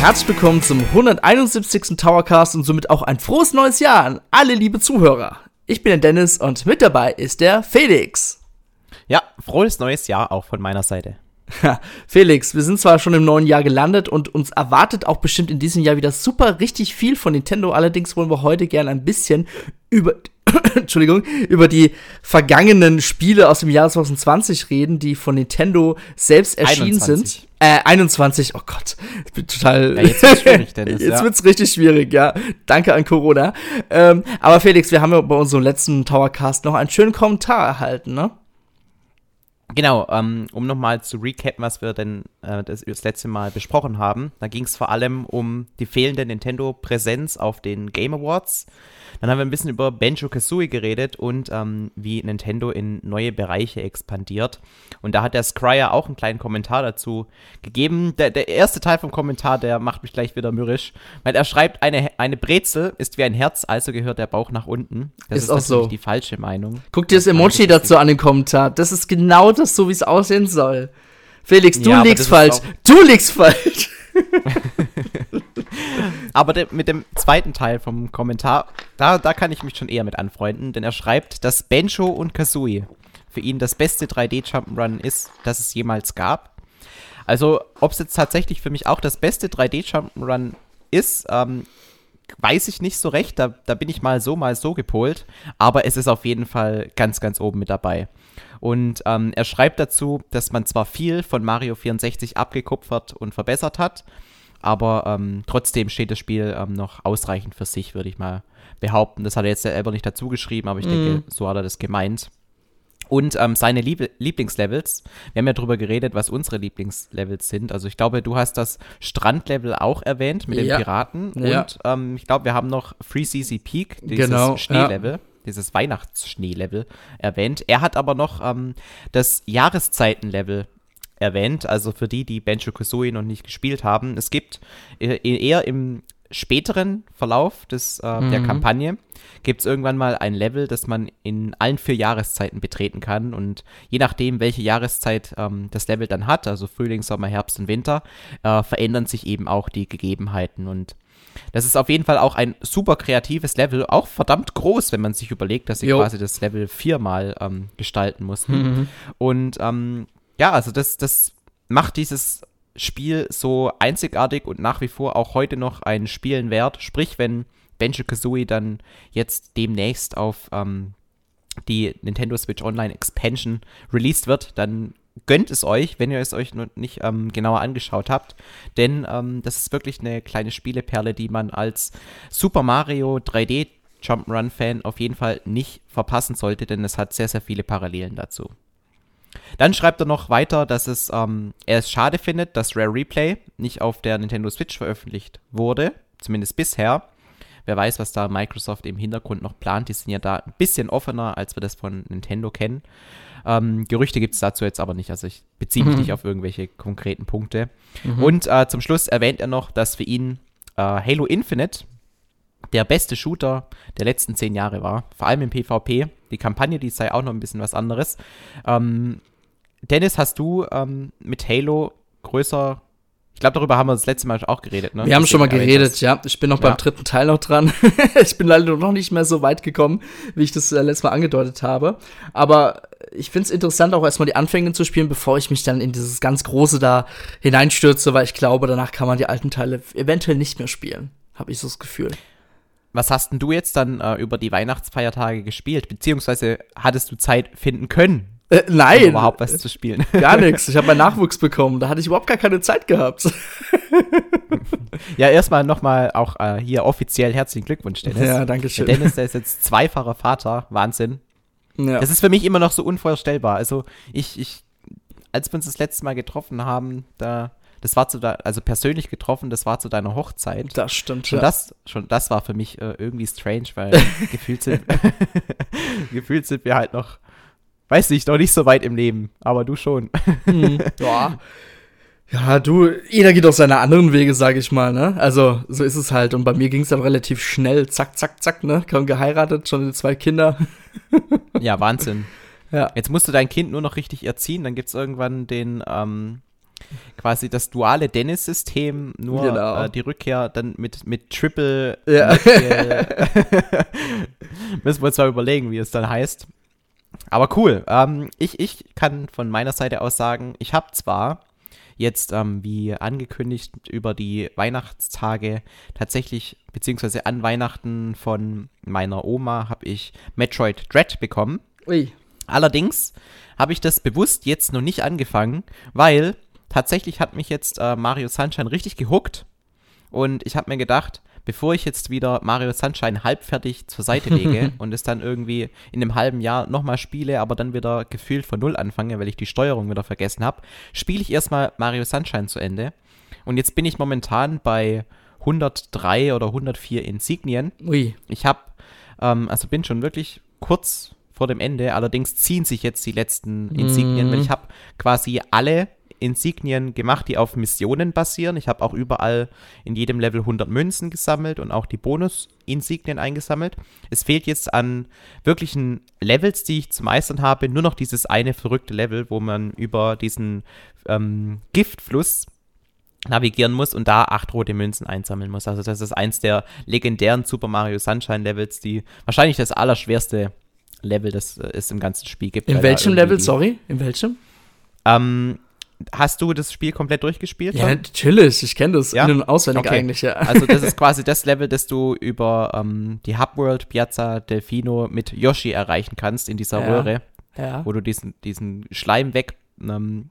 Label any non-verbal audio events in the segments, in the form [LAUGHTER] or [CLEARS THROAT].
Herzlich willkommen zum 171. Towercast und somit auch ein frohes neues Jahr an alle liebe Zuhörer. Ich bin der Dennis und mit dabei ist der Felix. Ja, frohes neues Jahr auch von meiner Seite. Felix, wir sind zwar schon im neuen Jahr gelandet und uns erwartet auch bestimmt in diesem Jahr wieder super richtig viel von Nintendo. Allerdings wollen wir heute gerne ein bisschen über [COUGHS] Entschuldigung, über die vergangenen Spiele aus dem Jahr 2020 reden, die von Nintendo selbst erschienen 21. sind. Äh, 21, oh Gott, ich bin total. Ja, jetzt wird's schwierig, Dennis. [LAUGHS] jetzt ja. wird's richtig schwierig, ja. Danke an Corona. Ähm, aber Felix, wir haben ja bei unserem letzten Towercast noch einen schönen Kommentar erhalten, ne? Genau, ähm, um nochmal zu recappen, was wir denn äh, das, das, letzte Mal besprochen haben. Da ging es vor allem um die fehlende Nintendo-Präsenz auf den Game Awards. Dann haben wir ein bisschen über Banjo Kazooie geredet und ähm, wie Nintendo in neue Bereiche expandiert. Und da hat der Scryer auch einen kleinen Kommentar dazu gegeben. Der, der erste Teil vom Kommentar, der macht mich gleich wieder mürrisch, weil er schreibt, eine, eine Brezel ist wie ein Herz, also gehört der Bauch nach unten. Das ist, ist auch so. die falsche Meinung. Guck dir das Emoji dazu an den Kommentar. Das ist genau das, so wie es aussehen soll. Felix, du ja, liegst falsch. Du liegst falsch. [LAUGHS] [LAUGHS] Aber de mit dem zweiten Teil vom Kommentar, da, da kann ich mich schon eher mit anfreunden, denn er schreibt, dass Benjo und Kazooie für ihn das beste 3D-Jump'n'Run ist, das es jemals gab. Also, ob es jetzt tatsächlich für mich auch das beste 3D-Jump'n'Run ist, ähm, weiß ich nicht so recht. Da, da bin ich mal so, mal so gepolt. Aber es ist auf jeden Fall ganz, ganz oben mit dabei. Und ähm, er schreibt dazu, dass man zwar viel von Mario 64 abgekupfert und verbessert hat, aber ähm, trotzdem steht das Spiel ähm, noch ausreichend für sich, würde ich mal behaupten. Das hat er jetzt selber nicht dazu geschrieben, aber ich mm. denke, so hat er das gemeint. Und ähm, seine Lieb Lieblingslevels. Wir haben ja darüber geredet, was unsere Lieblingslevels sind. Also ich glaube, du hast das Strandlevel auch erwähnt mit ja. den Piraten. Ja. Und ähm, ich glaube, wir haben noch Free CC Peak, dieses genau, Schneelevel. Ja dieses Weihnachtsschneelevel erwähnt. Er hat aber noch ähm, das Jahreszeitenlevel erwähnt, also für die, die Banjo Kazooie noch nicht gespielt haben. Es gibt äh, eher im späteren Verlauf des, äh, mhm. der Kampagne gibt es irgendwann mal ein Level, das man in allen vier Jahreszeiten betreten kann. Und je nachdem, welche Jahreszeit ähm, das Level dann hat, also Frühling, Sommer, Herbst und Winter, äh, verändern sich eben auch die Gegebenheiten. Und das ist auf jeden Fall auch ein super kreatives Level, auch verdammt groß, wenn man sich überlegt, dass sie jo. quasi das Level viermal ähm, gestalten mussten. Mhm. Und ähm, ja, also das, das macht dieses Spiel so einzigartig und nach wie vor auch heute noch ein Spielen wert. Sprich, wenn Banjo Kazooie dann jetzt demnächst auf ähm, die Nintendo Switch Online Expansion released wird, dann gönnt es euch, wenn ihr es euch noch nicht ähm, genauer angeschaut habt. Denn ähm, das ist wirklich eine kleine Spieleperle, die man als Super Mario 3D Jump'n'Run-Fan auf jeden Fall nicht verpassen sollte, denn es hat sehr, sehr viele Parallelen dazu. Dann schreibt er noch weiter, dass es, ähm, er es schade findet, dass Rare Replay nicht auf der Nintendo Switch veröffentlicht wurde, zumindest bisher. Wer weiß, was da Microsoft im Hintergrund noch plant. Die sind ja da ein bisschen offener, als wir das von Nintendo kennen. Ähm, Gerüchte gibt es dazu jetzt aber nicht. Also ich beziehe mich mhm. nicht auf irgendwelche konkreten Punkte. Mhm. Und äh, zum Schluss erwähnt er noch, dass für ihn äh, Halo Infinite der beste Shooter der letzten zehn Jahre war. Vor allem im PvP. Die Kampagne, die sei auch noch ein bisschen was anderes. Ähm, Dennis, hast du ähm, mit Halo größer ich glaube, darüber haben wir das letzte Mal auch geredet, ne? Wir haben schon mal geredet, ja. Ich bin noch ja. beim dritten Teil noch dran. [LAUGHS] ich bin leider noch nicht mehr so weit gekommen, wie ich das äh, letztes Mal angedeutet habe. Aber ich finde es interessant, auch erstmal die Anfänge zu spielen, bevor ich mich dann in dieses ganz Große da hineinstürze, weil ich glaube, danach kann man die alten Teile eventuell nicht mehr spielen. Habe ich so das Gefühl. Was hast denn du jetzt dann äh, über die Weihnachtsfeiertage gespielt? Beziehungsweise hattest du Zeit finden können, äh, nein. Um überhaupt was zu spielen. Gar nichts. [LAUGHS] Ich habe meinen Nachwuchs bekommen. Da hatte ich überhaupt gar keine Zeit gehabt. ja, erstmal nochmal auch äh, hier offiziell herzlichen Glückwunsch, Dennis. Ja, danke schön. Der Dennis, der ist jetzt zweifacher Vater. Wahnsinn. Ja. Das ist für mich immer noch so unvorstellbar. Also, ich, ich, als wir uns das letzte Mal getroffen haben, da, das war zu, da, also persönlich getroffen, das war zu deiner Hochzeit. Das stimmt, schon ja. Das, schon das war für mich äh, irgendwie strange, weil [LAUGHS] gefühlt sind, [LAUGHS] gefühlt sind wir halt noch weiß nicht, noch nicht so weit im Leben, aber du schon. Hm, [LAUGHS] ja. Ja, du, jeder geht auf seine anderen Wege, sag ich mal, ne? Also, so ist es halt. Und bei mir ging es dann relativ schnell, zack, zack, zack, ne? Kaum geheiratet, schon zwei Kinder. ja, Wahnsinn. Ja. Jetzt musst du dein Kind nur noch richtig erziehen, dann gibt's irgendwann den, ähm, quasi das duale Dennis-System, nur Genau. äh, die Rückkehr dann mit, mit Triple. Ja. [LAUGHS] Müssen wir uns mal überlegen, wie es dann heißt. Aber cool. Ähm, ich, ich kann von meiner Seite aus sagen, ich habe zwar jetzt, ähm, wie angekündigt, über die Weihnachtstage tatsächlich, beziehungsweise an Weihnachten von meiner Oma, habe ich Metroid Dread bekommen. Ui. Allerdings habe ich das bewusst jetzt noch nicht angefangen, weil tatsächlich hat mich jetzt äh, Mario Sunshine richtig gehuckt und ich habe mir gedacht, bevor ich jetzt wieder Mario Sunshine halbfertig zur Seite [LAUGHS] lege und es dann irgendwie in einem halben Jahr nochmal spiele, aber dann wieder gefühlt von Null anfange, weil ich die Steuerung wieder vergessen habe, spiele ich erstmal Mario Sunshine zu Ende. Und jetzt bin ich momentan bei 103 oder 104 Insignien. Ui. Ich habe, ähm, also bin schon wirklich kurz vor dem Ende, allerdings ziehen sich jetzt die letzten Insignien, Mhm. weil ich habe quasi alle Insignien gemacht, die auf Missionen basieren. Ich habe auch überall in jedem Level 100 Münzen gesammelt und auch die Bonus-Insignien eingesammelt. Es fehlt jetzt an wirklichen Levels, die ich zu meistern habe, nur noch dieses eine verrückte Level, wo man über diesen ähm, Giftfluss navigieren muss und da acht rote Münzen einsammeln muss. Also das ist eins der legendären Super Mario Sunshine Levels, die wahrscheinlich das allerschwerste Level, das äh, es im ganzen Spiel gibt. In welchem Level, sorry? In welchem? Ähm, hast du das Spiel komplett durchgespielt? Ja, natürlich. Ich kenne das Ja? in- und auswendig Okay. eigentlich, ja. Also das ist [LAUGHS] quasi das Level, das du über ähm, die Hubworld Piazza Delfino mit Yoshi erreichen kannst in dieser Ja. Röhre, ja. wo du diesen, diesen Schleim weg ähm,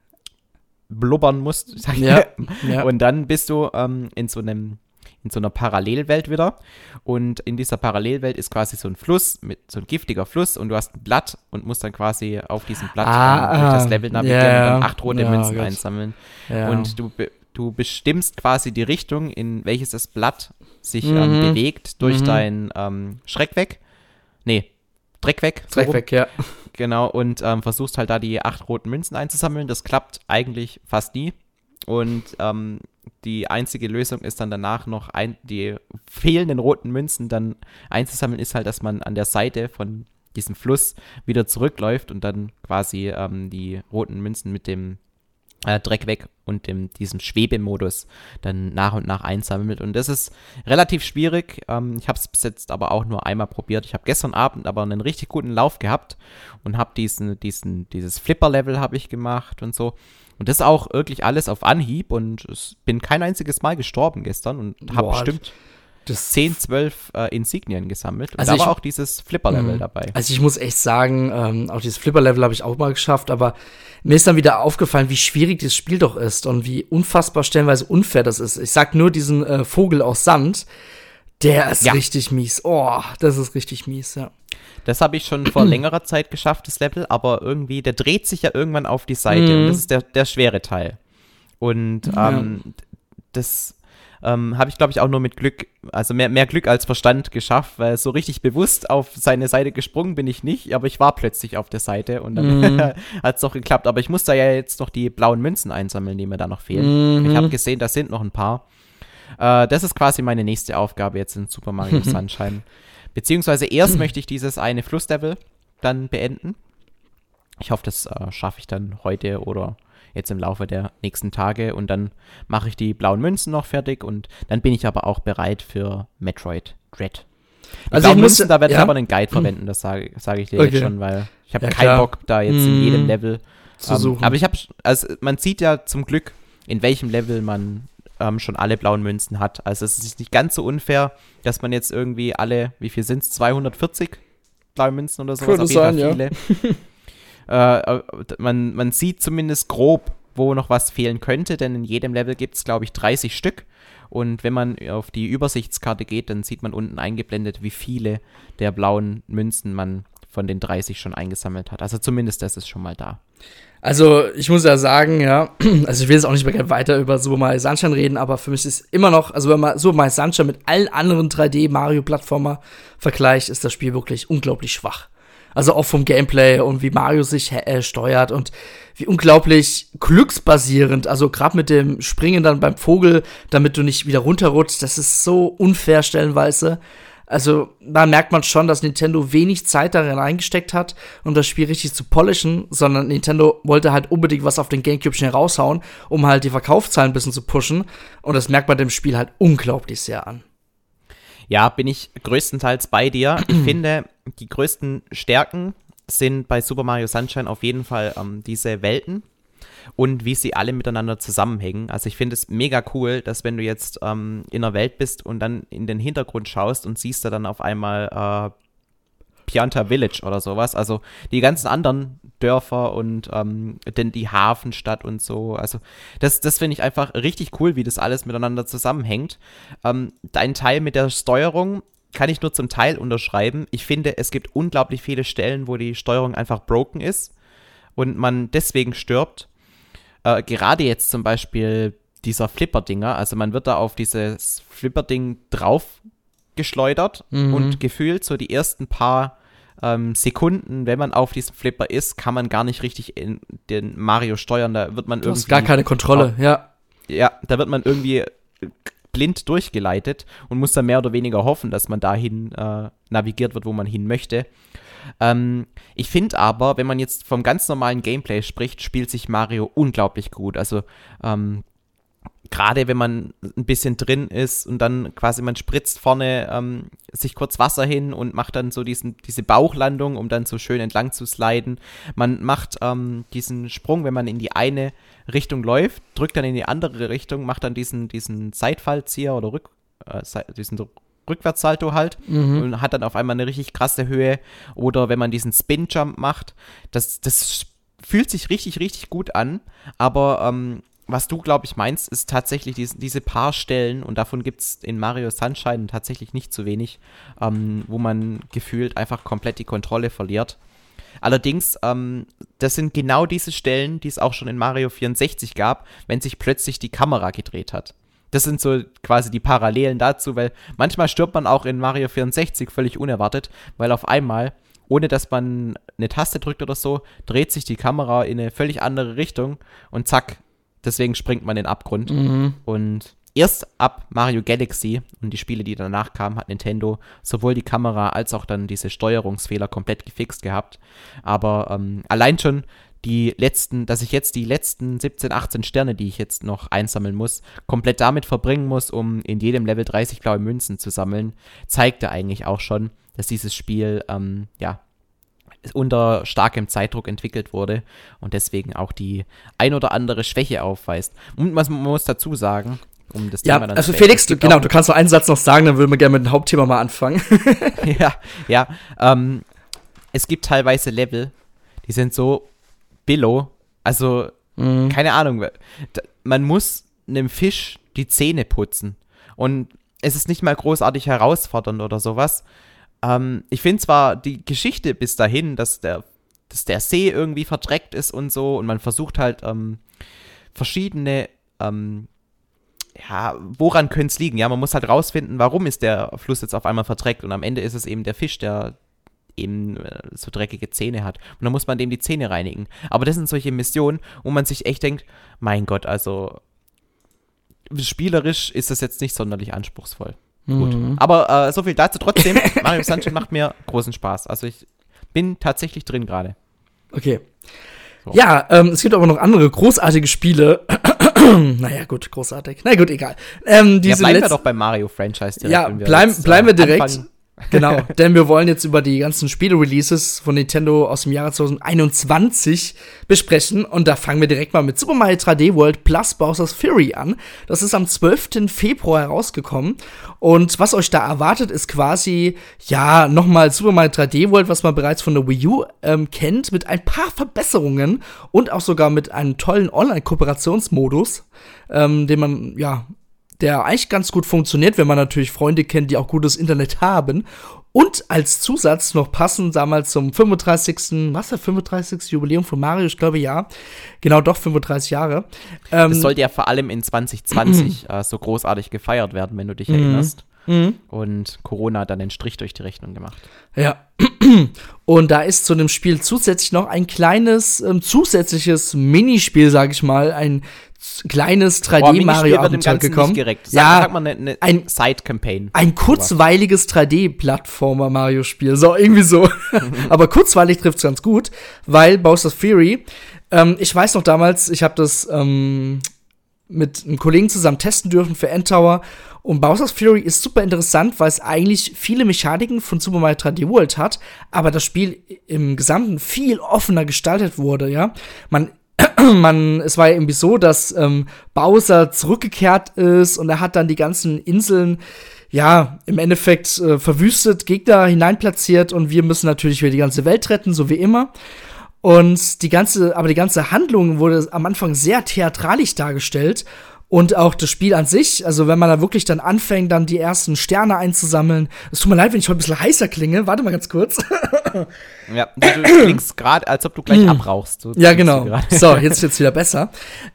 blubbern musst. sag ich Ja, ja. Und dann bist du ähm, in so einem in so einer Parallelwelt wieder. Und in dieser Parallelwelt ist quasi so ein Fluss, mit so ein giftiger Fluss und du hast ein Blatt und musst dann quasi auf diesem Blatt Ah, ähm, durch das Level navigieren ja, und dann acht rote Ja, Münzen Gott. einsammeln. ja. Und du, du bestimmst quasi die Richtung, in welches das Blatt sich Mhm. ähm, bewegt durch Mhm. dein ähm, Schreck weg. Nee, Dreck weg. so Dreck weg, ja. Genau, und ähm, versuchst halt da die acht roten Münzen einzusammeln. Das klappt eigentlich fast nie. Und ähm, die einzige Lösung ist dann danach noch ein, die fehlenden roten Münzen dann einzusammeln, ist halt, dass man an der Seite von diesem Fluss wieder zurückläuft und dann quasi ähm, die roten Münzen mit dem äh, Dreck weg und dem, diesem Schwebemodus dann nach und nach einsammelt. Und das ist relativ schwierig. Ähm, ich habe es bis jetzt aber auch nur einmal probiert. Ich habe gestern Abend aber einen richtig guten Lauf gehabt und habe diesen, diesen, dieses Flipper-Level habe ich gemacht und so. Und das auch wirklich alles auf Anhieb und bin kein einziges Mal gestorben gestern und habe bestimmt Das 10, 12 äh, Insignien gesammelt. Und Also da war auch dieses Flipper-Level Mhm. dabei. Also ich muss echt sagen, ähm, auch dieses Flipper-Level habe ich auch mal geschafft, aber mir ist dann wieder aufgefallen, wie schwierig dieses Spiel doch ist und wie unfassbar stellenweise unfair das ist. Ich sag nur diesen äh, Vogel aus Sand, der ist Ja. richtig mies. Oh, das ist richtig mies, ja. Das habe ich schon vor [CLEARS THROAT] längerer Zeit geschafft, das Level, aber irgendwie, der dreht sich ja irgendwann auf die Seite Mhm. und das ist der, der schwere Teil. Und Ja. ähm, das ähm, habe ich, glaube ich, auch nur mit Glück, also mehr, mehr Glück als Verstand geschafft, weil so richtig bewusst auf seine Seite gesprungen bin ich nicht, aber ich war plötzlich auf der Seite und dann Mhm. [LAUGHS] hat es doch geklappt. Aber ich muss da ja jetzt noch die blauen Münzen einsammeln, die mir da noch fehlen. Mhm. Ich habe gesehen, da sind noch ein paar. Äh, das ist quasi meine nächste Aufgabe jetzt in Super Mario [LAUGHS] Sunshine. Beziehungsweise erst [LAUGHS] möchte ich dieses eine Flusslevel dann beenden. Ich hoffe, das äh, schaffe ich dann heute oder jetzt im Laufe der nächsten Tage und dann mache ich die blauen Münzen noch fertig und dann bin ich aber auch bereit für Metroid Dread. Die Also ich blauen muss- Münzen, da werde ich ja. aber einen Guide verwenden, das sage sage ich dir Okay. jetzt schon, weil ich habe Ja, keinen klar. Bock da jetzt in jedem Level Zu ähm, suchen. Aber ich habe, also man sieht ja zum Glück, in welchem Level man ähm, schon alle blauen Münzen hat. Also es ist nicht ganz so unfair, dass man jetzt irgendwie alle, wie viel sind es, 240 blaue Münzen oder Könnte auf jeden Fall viele. äh, [LAUGHS] äh, man, man sieht zumindest grob, wo noch was fehlen könnte, denn in jedem Level gibt es, glaube ich, 30 Stück. Und wenn man auf die Übersichtskarte geht, dann sieht man unten eingeblendet, wie viele der blauen Münzen man von den 30 schon eingesammelt hat. Also zumindest das ist schon mal da. Also, ich muss ja sagen, ja, [CLEARS THROAT] also ich will jetzt auch nicht mehr weiter über Super Mario Sunshine reden, aber für mich ist immer noch, also wenn man Super Mario Sunshine mit allen anderen 3D-Mario-Plattformer vergleicht, ist das Spiel wirklich unglaublich schwach. Also auch vom Gameplay und wie Mario sich äh, steuert und wie unglaublich glücksbasierend, also gerade mit dem Springen dann beim Vogel, damit du nicht wieder runterrutschst, das ist so unfair stellenweise. Also da merkt man schon, dass Nintendo wenig Zeit darin eingesteckt hat, um das Spiel richtig zu polischen, sondern Nintendo wollte halt unbedingt was auf den Gamecube schnell raushauen, um halt die Verkaufszahlen ein bisschen zu pushen. Und das merkt man dem Spiel halt unglaublich sehr an. Ja, bin ich größtenteils bei dir. Ich [CLEARS THROAT] finde, die größten Stärken sind bei Super Mario Sunshine auf jeden Fall ähm, diese Welten und wie sie alle miteinander zusammenhängen. Also ich finde es mega cool, dass wenn du jetzt ähm, in der Welt bist und dann in den Hintergrund schaust und siehst da dann auf einmal äh, Pianta Village oder sowas. Also die ganzen anderen Dörfer und ähm, denn die Hafenstadt und so. Also das, das finde ich einfach richtig cool, wie das alles miteinander zusammenhängt. Ähm, dein Teil mit der Steuerung kann ich nur zum Teil unterschreiben. Ich finde, es gibt unglaublich viele Stellen, wo die Steuerung einfach broken ist und man deswegen stirbt. Äh, gerade jetzt zum Beispiel dieser Flipper-Dinger, also man wird da auf dieses Flipper-Ding drauf geschleudert mhm. und gefühlt so die ersten paar ähm, Sekunden, wenn man auf diesem Flipper ist, kann man gar nicht richtig in den Mario steuern. Da wird man du irgendwie. Hast gar keine Kontrolle, oh, ja. Ja, da wird man irgendwie blind durchgeleitet und muss dann mehr oder weniger hoffen, dass man dahin äh, navigiert wird, wo man hin möchte. Ähm, ich finde aber, wenn man jetzt vom ganz normalen Gameplay spricht, spielt sich Mario unglaublich gut. Also ähm, gerade wenn man ein bisschen drin ist und dann quasi man spritzt vorne ähm, sich kurz Wasser hin und macht dann so diesen, diese Bauchlandung, um dann so schön entlang zu sliden. Man macht ähm, diesen Sprung, wenn man in die eine Richtung läuft, drückt dann in die andere Richtung, macht dann diesen, diesen Seitfallzieher oder Rück, äh, diesen Rückwärtssalto halt mhm. und hat dann auf einmal eine richtig krasse Höhe. Oder wenn man diesen Spin-Jump macht, das, das fühlt sich richtig, richtig gut an. Aber ähm, was du, glaube ich, meinst, ist tatsächlich diese, diese paar Stellen, und davon gibt es in Mario Sunshine tatsächlich nicht zu wenig, ähm, wo man gefühlt einfach komplett die Kontrolle verliert. Allerdings, ähm, das sind genau diese Stellen, die es auch schon in Mario 64 gab, wenn sich plötzlich die Kamera gedreht hat. Das sind so quasi die Parallelen dazu, weil manchmal stirbt man auch in Mario 64 völlig unerwartet, weil auf einmal, ohne dass man eine Taste drückt oder so, dreht sich die Kamera in eine völlig andere Richtung und zack, deswegen springt man in den Abgrund. Mhm. Und erst ab Mario Galaxy und die Spiele, die danach kamen, hat Nintendo sowohl die Kamera als auch dann diese Steuerungsfehler komplett gefixt gehabt. Aber ähm, allein schon die letzten, dass ich jetzt die letzten 17, 18 Sterne, die ich jetzt noch einsammeln muss, komplett damit verbringen muss, um in jedem Level 30 blaue Münzen zu sammeln, zeigte eigentlich auch schon, dass dieses Spiel ähm, ja unter starkem Zeitdruck entwickelt wurde und deswegen auch die ein oder andere Schwäche aufweist. Und man muss dazu sagen, um das ja, Thema dann also Felix, du, genau, du kannst noch einen Satz noch sagen, dann würden wir gerne mit dem Hauptthema mal anfangen. [LAUGHS] ja, ja. Ähm, es gibt teilweise Level, die sind so billow, also mhm. keine Ahnung. Man muss einem Fisch die Zähne putzen und es ist nicht mal großartig herausfordernd oder sowas. Ähm, ich finde zwar die Geschichte bis dahin, dass der, dass der See irgendwie verdreckt ist und so und man versucht halt ähm, verschiedene, ähm, ja, woran könnte es liegen? Ja, man muss halt rausfinden, warum ist der Fluss jetzt auf einmal verdreckt und am Ende ist es eben der Fisch, der eben äh, so dreckige Zähne hat. Und dann muss man dem die Zähne reinigen. Aber das sind solche Missionen, wo man sich echt denkt, mein Gott, also spielerisch ist das jetzt nicht sonderlich anspruchsvoll. Gut. Mhm. Aber äh, so viel dazu. Trotzdem, [LAUGHS] Mario Sunshine macht mir großen Spaß. Also ich bin tatsächlich drin gerade. Okay. So. Ja, ähm, es gibt aber noch andere großartige Spiele. [CLEARS THROAT] naja, gut, großartig. Na gut, egal. Ähm, diese ja, bleiben wir doch beim Mario-Franchise direkt. Ja, bleiben, bleiben wir direkt. Anfangen Genau, denn wir wollen jetzt über die ganzen Spiele-Releases von Nintendo aus dem Jahre 2021 besprechen. Und da fangen wir direkt mal mit Super Mario 3D World plus Bowser's Fury an. Das ist am 12. Februar herausgekommen. Und was euch da erwartet, ist quasi, ja, nochmal Super Mario 3D World, was man bereits von der Wii U ähm, kennt, mit ein paar Verbesserungen und auch sogar mit einem tollen Online-Kooperationsmodus, ähm, den man, ja, der eigentlich ganz gut funktioniert, wenn man natürlich Freunde kennt, die auch gutes Internet haben. Und als Zusatz noch passend damals zum 35. Was der 35. Jubiläum von Mario, ich glaube ja. Genau, doch 35 Jahre. Ähm, das sollte ja vor allem in 2020 [CLEARS THROAT] äh, so großartig gefeiert werden, wenn du dich erinnerst. Mhm. Und Corona hat dann den Strich durch die Rechnung gemacht. Ja. [CLEARS THROAT] Und da ist zu dem Spiel zusätzlich noch ein kleines ähm, zusätzliches Minispiel, sag ich mal, ein kleines 3D Mario Abenteuer gekommen. Sag, ja, sag mal eine, eine ein Side Campaign. Ein kurzweiliges 3D Plattformer Mario Spiel, so irgendwie so. [LAUGHS] [LAUGHS] Aber kurzweilig trifft's ganz gut, weil Bowser's Fury ähm, ich weiß noch damals, ich habe das ähm, mit einem Kollegen zusammen testen dürfen für Endtower. Und Bowser's Fury ist super interessant, weil es eigentlich viele Mechaniken von Super Mario 3D World hat, aber das Spiel im Gesamten viel offener gestaltet wurde, ja. Man [CLEARS THROAT] man, es war ja irgendwie so, dass ähm, Bowser zurückgekehrt ist und er hat dann die ganzen Inseln, ja, im Endeffekt äh, verwüstet, Gegner hineinplatziert und wir müssen natürlich wieder die ganze Welt retten, so wie immer. Und die ganze, aber die ganze Handlung wurde am Anfang sehr theatralisch dargestellt. Und auch das Spiel an sich, also wenn man da wirklich dann anfängt, dann die ersten Sterne einzusammeln. Es tut mir leid, wenn ich heute ein bisschen heißer klinge. Warte mal ganz kurz. [LAUGHS] ja, du klingst gerade, als ob du gleich hm. abrauchst. So ja, genau. So, jetzt wird's wieder besser.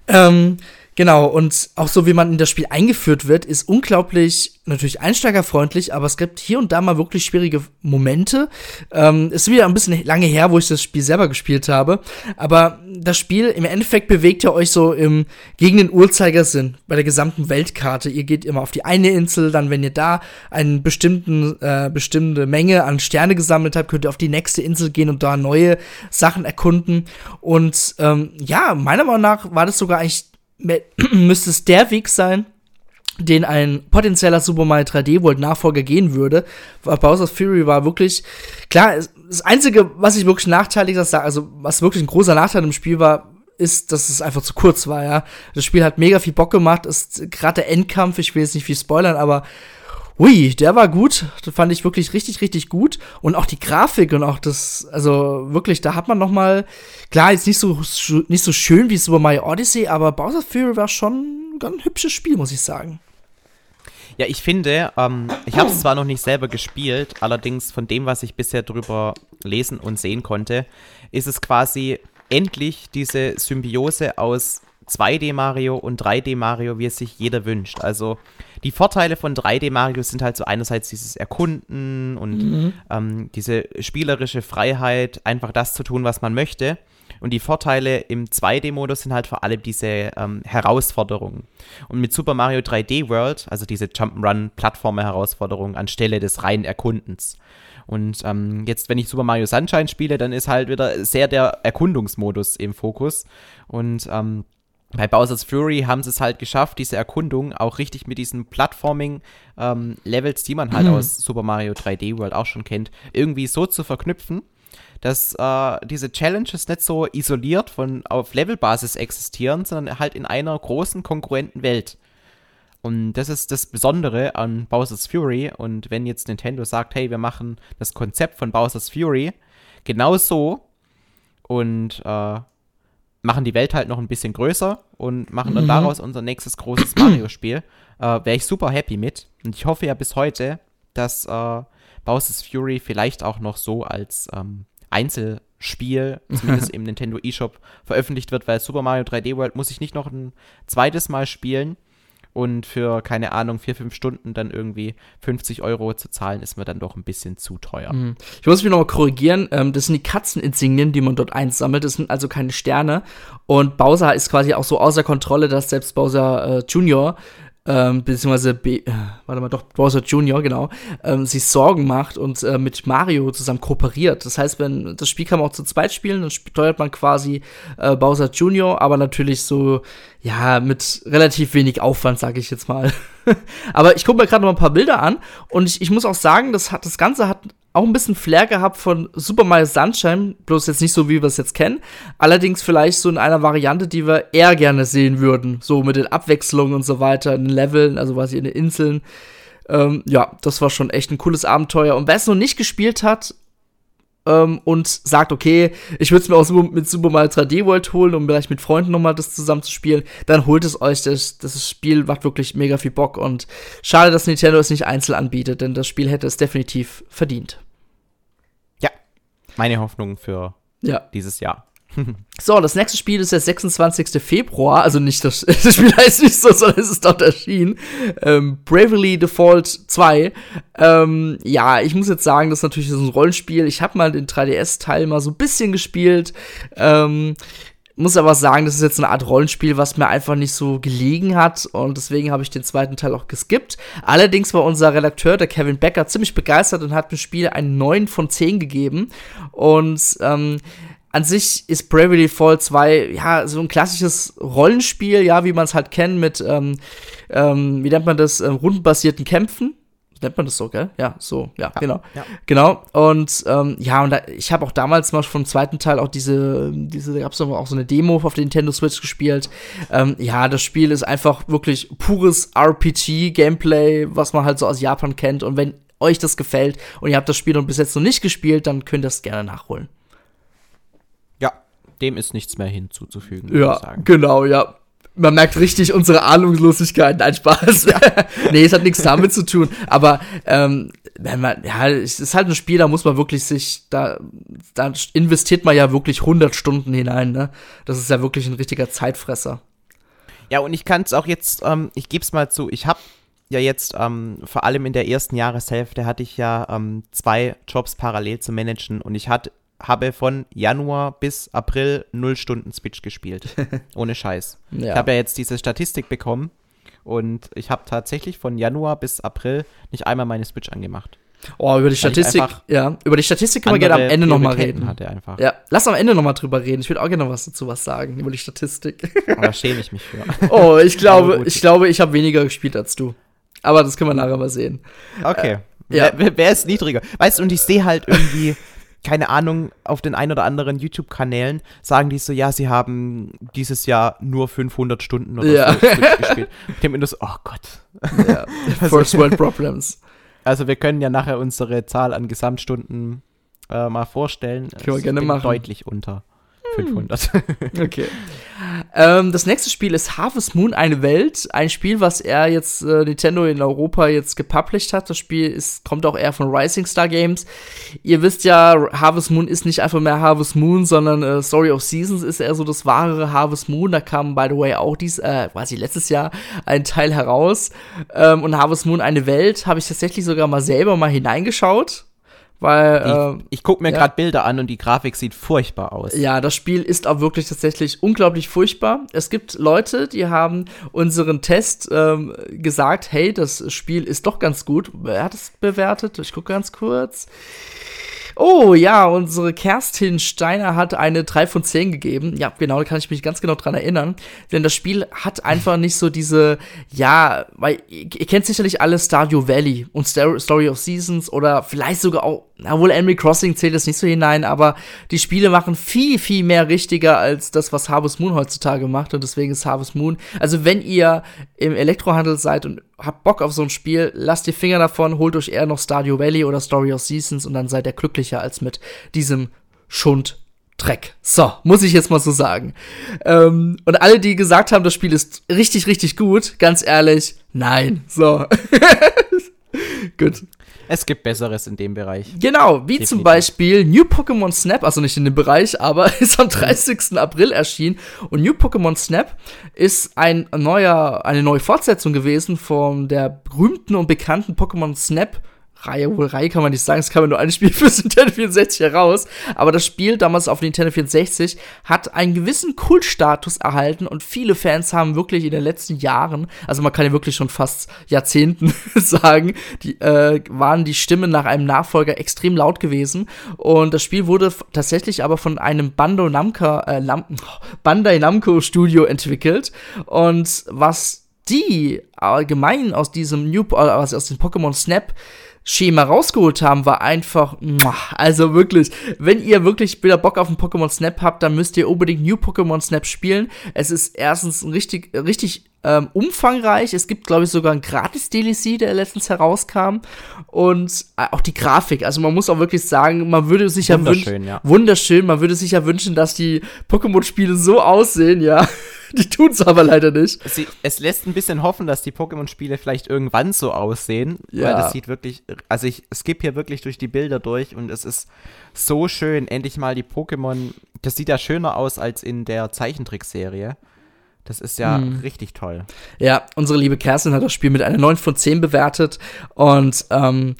Ähm, Genau, und auch so wie man in das Spiel eingeführt wird, ist unglaublich, natürlich einsteigerfreundlich, aber es gibt hier und da mal wirklich schwierige Momente. Ähm, ist wieder ein bisschen lange her, wo ich das Spiel selber gespielt habe, aber das Spiel im Endeffekt bewegt ihr euch so im, gegen den Uhrzeigersinn bei der gesamten Weltkarte. Ihr geht immer auf die eine Insel, dann wenn ihr da eine bestimmten, äh, bestimmte Menge an Sterne gesammelt habt, könnt ihr auf die nächste Insel gehen und da neue Sachen erkunden. Und ähm, ja, meiner Meinung nach war das sogar eigentlich [CLEARS THROAT] müsste es der Weg sein, den ein potenzieller Super Mario 3D World Nachfolger gehen würde. Bowser's Fury war wirklich, klar, das einzige, was ich wirklich nachteilig also was wirklich ein großer Nachteil im Spiel war, ist, dass es einfach zu kurz war, ja. Das Spiel hat mega viel Bock gemacht, ist gerade der Endkampf, ich will jetzt nicht viel spoilern, aber Ui, der war gut. Das fand ich wirklich richtig, richtig gut. Und auch die Grafik und auch das, also wirklich, da hat man noch mal, klar, jetzt nicht so, nicht so schön wie Super Mario Odyssey, aber Bowser Fury war schon ein ganz hübsches Spiel, muss ich sagen. Ja, ich finde, ähm, ich habe es zwar noch nicht selber gespielt, allerdings von dem, was ich bisher drüber lesen und sehen konnte, ist es quasi endlich diese Symbiose aus 2D Mario und 3D Mario, wie es sich jeder wünscht. Also die Vorteile von 3D Mario sind halt so einerseits dieses Erkunden und mhm. ähm, diese spielerische Freiheit, einfach das zu tun, was man möchte. Und die Vorteile im 2D-Modus sind halt vor allem diese ähm, Herausforderungen. Und mit Super Mario 3D World, also diese Jump'n'Run-Plattformer-Herausforderung anstelle des reinen Erkundens. Und ähm, jetzt, wenn ich Super Mario Sunshine spiele, dann ist halt wieder sehr der Erkundungsmodus im Fokus. Und ähm, bei Bowser's Fury haben sie es halt geschafft, diese Erkundung auch richtig mit diesen Plattforming-Levels, ähm, die man halt mhm. aus Super Mario 3D World auch schon kennt, irgendwie so zu verknüpfen, dass äh, diese Challenges nicht so isoliert von auf Levelbasis existieren, sondern halt in einer großen konkurrenten Welt. Und das ist das Besondere an Bowser's Fury. Und wenn jetzt Nintendo sagt, hey, wir machen das Konzept von Bowser's Fury genau so und äh, machen die Welt halt noch ein bisschen größer und machen dann mhm. daraus unser nächstes großes [CLEARS THROAT] Mario-Spiel. Äh, Wäre ich super happy mit. Und ich hoffe ja bis heute, dass äh, Bowser's Fury vielleicht auch noch so als ähm, Einzelspiel, [LAUGHS] zumindest im Nintendo eShop, veröffentlicht wird, weil Super Mario 3D World muss ich nicht noch ein zweites Mal spielen und für, keine Ahnung, vier, fünf Stunden dann irgendwie 50 Euro zu zahlen, ist mir dann doch ein bisschen zu teuer. Mhm. Ich muss mich nochmal korrigieren, ähm, das sind die Katzeninsignien, die man dort einsammelt, das sind also keine Sterne. Und Bowser ist quasi auch so außer Kontrolle, dass selbst Bowser äh, Junior ähm, beziehungsweise, B äh, warte mal, doch, Bowser Jr., genau, ähm, sich Sorgen macht und äh, mit Mario zusammen kooperiert. Das heißt, wenn das Spiel kann man auch zu zweit spielen, dann steuert man quasi äh, Bowser Jr., aber natürlich so, ja, mit relativ wenig Aufwand, sage ich jetzt mal. [LAUGHS] aber ich gucke mir gerade noch ein paar Bilder an und ich, ich muss auch sagen, das, hat, das Ganze hat auch ein bisschen Flair gehabt von Super Mario Sunshine, bloß jetzt nicht so, wie wir es jetzt kennen. Allerdings vielleicht so in einer Variante, die wir eher gerne sehen würden. So mit den Abwechslungen und so weiter, in den Leveln, also quasi in den Inseln. Ähm, ja, das war schon echt ein cooles Abenteuer. Und wer es noch nicht gespielt hat, ähm, und sagt, okay, ich würde es mir auch mit Super Mario 3D World holen, um vielleicht mit Freunden nochmal das zusammen zu spielen, dann holt es euch. Das, das Spiel macht wirklich mega viel Bock und schade, dass Nintendo es nicht einzeln anbietet, denn das Spiel hätte es definitiv verdient. Ja, meine Hoffnung für ja. dieses Jahr. So, das nächste Spiel ist der 26. Februar, also nicht das, [LAUGHS] das Spiel heißt nicht so, sondern es ist dort erschienen. Ähm, Bravely Default 2. Ähm, ja, ich muss jetzt sagen, das ist natürlich so ein Rollenspiel. Ich habe mal den 3DS-Teil mal so ein bisschen gespielt. Ähm, muss aber sagen, das ist jetzt eine Art Rollenspiel, was mir einfach nicht so gelegen hat und deswegen habe ich den zweiten Teil auch geskippt. Allerdings war unser Redakteur, der Kevin Becker, ziemlich begeistert und hat dem Spiel einen 9 von 10 gegeben und ähm, an sich ist Bravely Fall 2 ja so ein klassisches Rollenspiel, ja, wie man es halt kennt mit, ähm, ähm, wie nennt man das, ähm, rundenbasierten Kämpfen. Nennt man das so, gell? Ja, so, ja, ja genau. Ja. Genau. Und ähm, ja, und da, ich habe auch damals mal vom zweiten Teil auch diese, diese, da gab es auch so eine Demo auf der Nintendo Switch gespielt. Ähm, ja, das Spiel ist einfach wirklich pures RPG-Gameplay, was man halt so aus Japan kennt. Und wenn euch das gefällt und ihr habt das Spiel noch bis jetzt noch nicht gespielt, dann könnt ihr es gerne nachholen dem ist nichts mehr hinzuzufügen. Ja, genau, ja. Man merkt richtig unsere Ahnungslosigkeit. Nein, Spaß. Ja. [LAUGHS] nee, es hat nichts damit zu tun. Aber ähm, wenn man, ja, es ist halt ein Spiel, da muss man wirklich sich, da, da investiert man ja wirklich 100 Stunden hinein. Ne? Das ist ja wirklich ein richtiger Zeitfresser. Ja, und ich kann es auch jetzt, ähm, ich gebe es mal zu, ich habe ja jetzt, ähm, vor allem in der ersten Jahreshälfte, hatte ich ja ähm, zwei Jobs parallel zu managen und ich hatte habe von Januar bis April null Stunden Switch gespielt. [LAUGHS] Ohne Scheiß. Ja. Ich habe ja jetzt diese Statistik bekommen und ich habe tatsächlich von Januar bis April nicht einmal meine Switch angemacht. Oh, über die Statistik, ja, über die Statistik können wir gerne am Ende nochmal reden. Hatte einfach. Ja, lass am Ende nochmal drüber reden. Ich würde auch gerne noch was dazu was sagen, über die Statistik. [LAUGHS] da schäme ich mich für. [LAUGHS] Oh, ich glaube, ich glaube, ich habe weniger gespielt als du. Aber das können wir nachher mal sehen. Okay. Äh, ja. Wer, wer, ist niedriger? Weißt du, und ich sehe halt irgendwie keine Ahnung, auf den ein oder anderen YouTube-Kanälen sagen die so, ja, sie haben dieses Jahr nur 500 Stunden oder ja. so gespielt. Denke mir so, oh Gott. Ja. [LAUGHS] Also First World Problems. Also wir können ja nachher unsere Zahl an Gesamtstunden äh, mal vorstellen. Können wir gerne machen. Deutlich unter. 500. okay. Ähm, das nächste Spiel ist Harvest Moon, eine Welt. Ein Spiel, was er jetzt, äh, Nintendo in Europa jetzt gepublished hat. Das Spiel ist, kommt auch eher von Rising Star Games. Ihr wisst ja, Harvest Moon ist nicht einfach mehr Harvest Moon, sondern äh, Story of Seasons ist eher so das wahre Harvest Moon. Da kam, by the way, auch dies, äh, quasi letztes Jahr ein Teil heraus. Ähm, und Harvest Moon, eine Welt, habe ich tatsächlich sogar mal selber mal hineingeschaut weil, ich, äh, ich gucke mir ja. gerade Bilder an und die Grafik sieht furchtbar aus. Ja, das Spiel ist auch wirklich tatsächlich unglaublich furchtbar. Es gibt Leute, die haben unseren Test ähm, gesagt, hey, das Spiel ist doch ganz gut. Wer hat es bewertet? Ich gucke ganz kurz. Oh ja, unsere Kerstin Steiner hat eine 3 von 10 gegeben. Ja, genau, da kann ich mich ganz genau dran erinnern. Denn das Spiel hat einfach nicht so diese, ja, weil ihr, ihr kennt sicherlich alle Stardew Valley und Story of Seasons oder vielleicht sogar auch obwohl Animal Crossing zählt es nicht so hinein, aber die Spiele machen viel, viel mehr richtiger als das, was Harvest Moon heutzutage macht. Und deswegen ist Harvest Moon. Also, wenn ihr im Elektrohandel seid und habt Bock auf so ein Spiel, lasst die Finger davon, holt euch eher noch Stardew Valley oder Story of Seasons und dann seid ihr glücklicher als mit diesem Schund Dreck. So, muss ich jetzt mal so sagen. Ähm, und alle, die gesagt haben, das Spiel ist richtig, richtig gut, ganz ehrlich, nein. So. [LAUGHS] gut. Es gibt Besseres in dem Bereich. Genau, wie Definitiv. zum Beispiel New Pokémon Snap, also nicht in dem Bereich, aber [LAUGHS] ist am 30. April erschienen. Und New Pokémon Snap ist ein neuer, eine neue Fortsetzung gewesen von der berühmten und bekannten Pokémon Snap Reihe, kann man nicht sagen, es kam ja nur ein Spiel [LAUGHS] für Nintendo 64 heraus, aber das Spiel damals auf Nintendo 64 hat einen gewissen Kultstatus erhalten und viele Fans haben wirklich in den letzten Jahren, also man kann ja wirklich schon fast Jahrzehnten [LAUGHS] sagen, die, äh, waren die Stimmen nach einem Nachfolger extrem laut gewesen. Und das Spiel wurde tatsächlich aber von einem Bando Namco, äh, [LAUGHS] Bandai Namco Studio entwickelt. Und was die allgemein aus diesem New, äh, aus dem Pokémon Snap Schema rausgeholt haben, war einfach, also wirklich, wenn ihr wirklich wieder Bock auf einen Pokémon Snap habt, dann müsst ihr unbedingt New Pokémon Snap spielen. Es ist erstens richtig, richtig ähm, umfangreich. Es gibt, glaube ich, sogar ein Gratis-DLC, der letztens herauskam. Und äh, auch die Grafik. Also man muss auch wirklich sagen, man würde sich ja wünschen. Ja. Wunderschön, man würde sich ja wünschen, dass die Pokémon-Spiele so aussehen, ja. [LAUGHS] die tun es aber leider nicht. Sie, es lässt ein bisschen hoffen, dass die Pokémon-Spiele vielleicht irgendwann so aussehen. Ja. Weil das sieht wirklich, also ich skippe hier wirklich durch die Bilder durch und es ist so schön, endlich mal die Pokémon das sieht ja schöner aus als in der Zeichentrickserie. Das ist ja hm. richtig toll. Ja, unsere liebe Kerstin hat das Spiel mit einer 9 von 10 bewertet. Und ähm,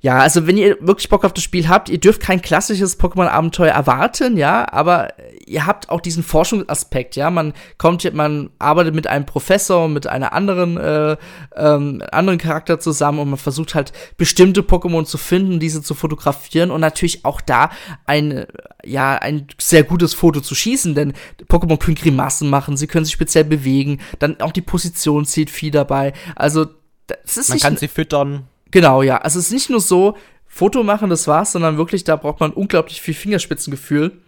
ja, also wenn ihr wirklich Bock auf das Spiel habt, ihr dürft kein klassisches Pokémon-Abenteuer erwarten, ja, aber ihr habt auch diesen Forschungsaspekt, ja. Man kommt, man arbeitet mit einem Professor, mit einer anderen, äh, ähm, anderen Charakter zusammen und man versucht halt bestimmte Pokémon zu finden, diese zu fotografieren und natürlich auch da ein, ja, ein sehr gutes Foto zu schießen, denn Pokémon können Grimassen machen, sie können sich speziell bewegen, dann auch die Position zieht viel dabei. Also, das ist Man kann sie füttern. Genau, ja. Also es ist nicht nur so, Foto machen, das war's, sondern wirklich, da braucht man unglaublich viel Fingerspitzengefühl.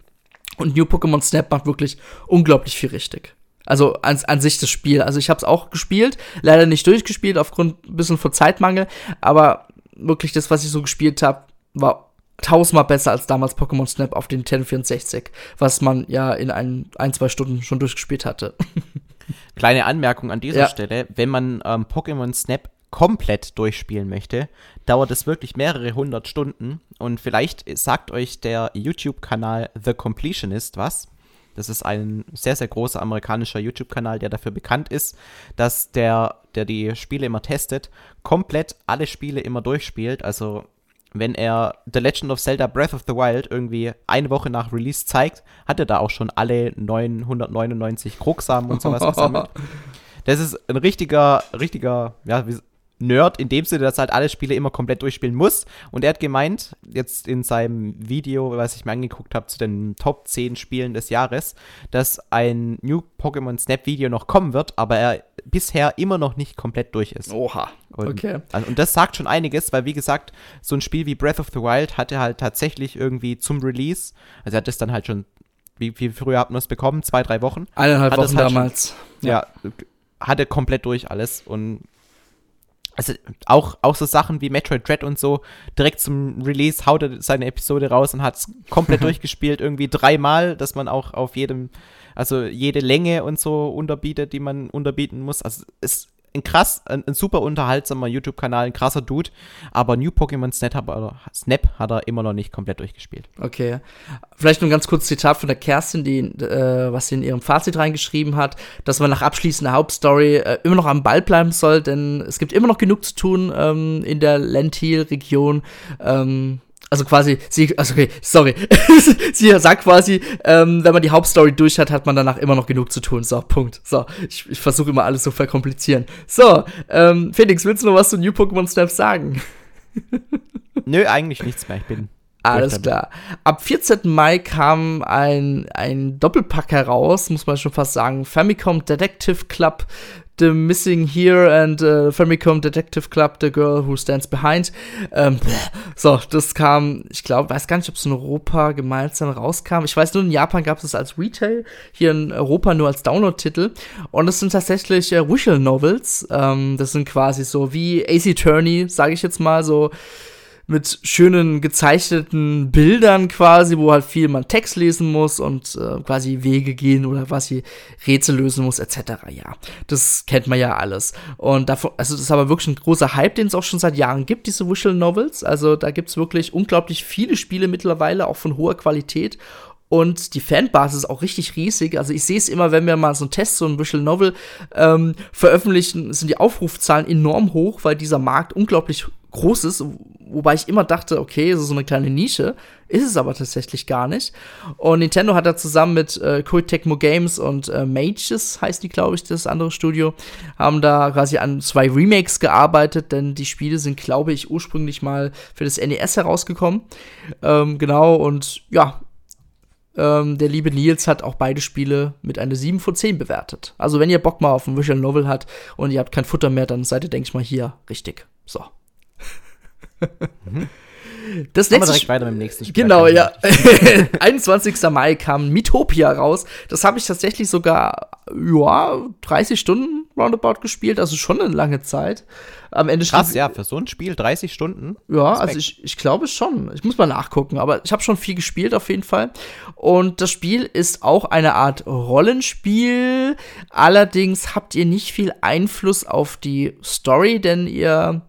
Und New Pokémon Snap macht wirklich unglaublich viel richtig. Also an, an sich das Spiel. Also ich habe es auch gespielt, leider nicht durchgespielt aufgrund ein bisschen von Zeitmangel, aber wirklich das, was ich so gespielt habe, war tausendmal besser als damals Pokémon Snap auf den 1064, was man ja in ein, ein zwei Stunden schon durchgespielt hatte. [LAUGHS] Kleine Anmerkung an dieser ja. Stelle, wenn man ähm, Pokémon Snap komplett durchspielen möchte, dauert es wirklich mehrere hundert Stunden. Und vielleicht sagt euch der YouTube-Kanal The Completionist was. Das ist ein sehr, sehr großer amerikanischer YouTube-Kanal, der dafür bekannt ist, dass der, der die Spiele immer testet, komplett alle Spiele immer durchspielt. Also wenn er The Legend of Zelda Breath of the Wild irgendwie eine Woche nach Release zeigt, hat er da auch schon alle 999 Kruxsamen und sowas gesammelt. [LAUGHS] Das ist ein richtiger, richtiger, ja, wie, Nerd in dem Sinne, dass er halt alle Spiele immer komplett durchspielen muss. Und er hat gemeint, jetzt in seinem Video, was ich mir angeguckt habe, zu den Top 10 Spielen des Jahres, dass ein New Pokémon Snap Video noch kommen wird, aber er bisher immer noch nicht komplett durch ist. Oha. Und, okay. Also, und das sagt schon einiges, weil wie gesagt, so ein Spiel wie Breath of the Wild hatte halt tatsächlich irgendwie zum Release, also er hat das dann halt schon, wie, wie früher hat man es bekommen? Zwei, drei Wochen? Eineinhalb Wochen halt damals. Schon, ja. ja, hatte komplett durch alles und also auch, auch so Sachen wie Metroid Dread und so, direkt zum Release haut er seine Episode raus und hat es komplett [LAUGHS] durchgespielt, irgendwie dreimal, dass man auch auf jedem, also jede Länge und so unterbietet, die man unterbieten muss. Also es ein krass, ein, ein super unterhaltsamer YouTube-Kanal, ein krasser Dude, aber New Pokémon Snap hat, er, Snap hat er immer noch nicht komplett durchgespielt. Okay. Vielleicht nur ein ganz kurzes Zitat von der Kerstin, die, äh, was sie in ihrem Fazit reingeschrieben hat, dass man nach abschließender Hauptstory äh, immer noch am Ball bleiben soll, denn es gibt immer noch genug zu tun ähm, in der Lentil-Region. Ähm, also quasi, sie, also okay, sorry, [LAUGHS] sie sagt quasi, ähm, wenn man die Hauptstory durch hat, hat man danach immer noch genug zu tun. So, Punkt. So, ich, ich versuche immer alles so verkomplizieren. So, ähm, Felix, willst du noch was zu New Pokémon Snap sagen? [LAUGHS] Nö, eigentlich nichts mehr. Ich bin. Alles klar. Ab 14. Mai kam ein, ein Doppelpack heraus, muss man schon fast sagen. Famicom Detective Club The Missing Here and uh, Famicom Detective Club, The Girl Who Stands Behind. Ähm, [LAUGHS] so, das kam, ich glaube, weiß gar nicht, ob es in Europa gemeinsam rauskam. Ich weiß nur, in Japan gab es es als Retail, hier in Europa nur als Download-Titel. Und es sind tatsächlich äh, Visual Novels. Ähm, das sind quasi so wie AC Attorney, sage ich jetzt mal, so mit schönen gezeichneten Bildern quasi, wo halt viel man Text lesen muss und äh, quasi Wege gehen oder quasi Rätsel lösen muss, etc. Ja, das kennt man ja alles. Und davon, also das ist aber wirklich ein großer Hype, den es auch schon seit Jahren gibt, diese Visual Novels. Also da gibt es wirklich unglaublich viele Spiele mittlerweile, auch von hoher Qualität. Und die Fanbasis ist auch richtig riesig. Also ich sehe es immer, wenn wir mal so einen Test, so ein Visual Novel ähm, veröffentlichen, sind die Aufrufzahlen enorm hoch, weil dieser Markt unglaublich groß ist, wobei ich immer dachte, okay, so eine kleine Nische, ist es aber tatsächlich gar nicht. Und Nintendo hat da zusammen mit äh, Koei Tecmo Games und äh, Mages, heißt die, glaube ich, das andere Studio, haben da quasi an zwei Remakes gearbeitet, denn die Spiele sind, glaube ich, ursprünglich mal für das NES herausgekommen. Ähm, genau, und ja, ähm, der liebe Nils hat auch beide Spiele mit einer 7 von 10 bewertet. Also, wenn ihr Bock mal auf ein Visual Novel habt und ihr habt kein Futter mehr, dann seid ihr, denke ich mal, hier richtig. So. Mhm. Das nächste direkt weiter mit dem nächsten Spiel. Genau, ja. [LAUGHS] 21. Mai kam Mitopia raus. Das habe ich tatsächlich sogar, ja, 30 Stunden roundabout gespielt, also schon eine lange Zeit. Am Ende Krass, ja, für so ein Spiel 30 Stunden. Ja, Respekt. also ich, ich glaube schon. Ich muss mal nachgucken, aber ich habe schon viel gespielt auf jeden Fall. Und das Spiel ist auch eine Art Rollenspiel. Allerdings habt ihr nicht viel Einfluss auf die Story, denn ihr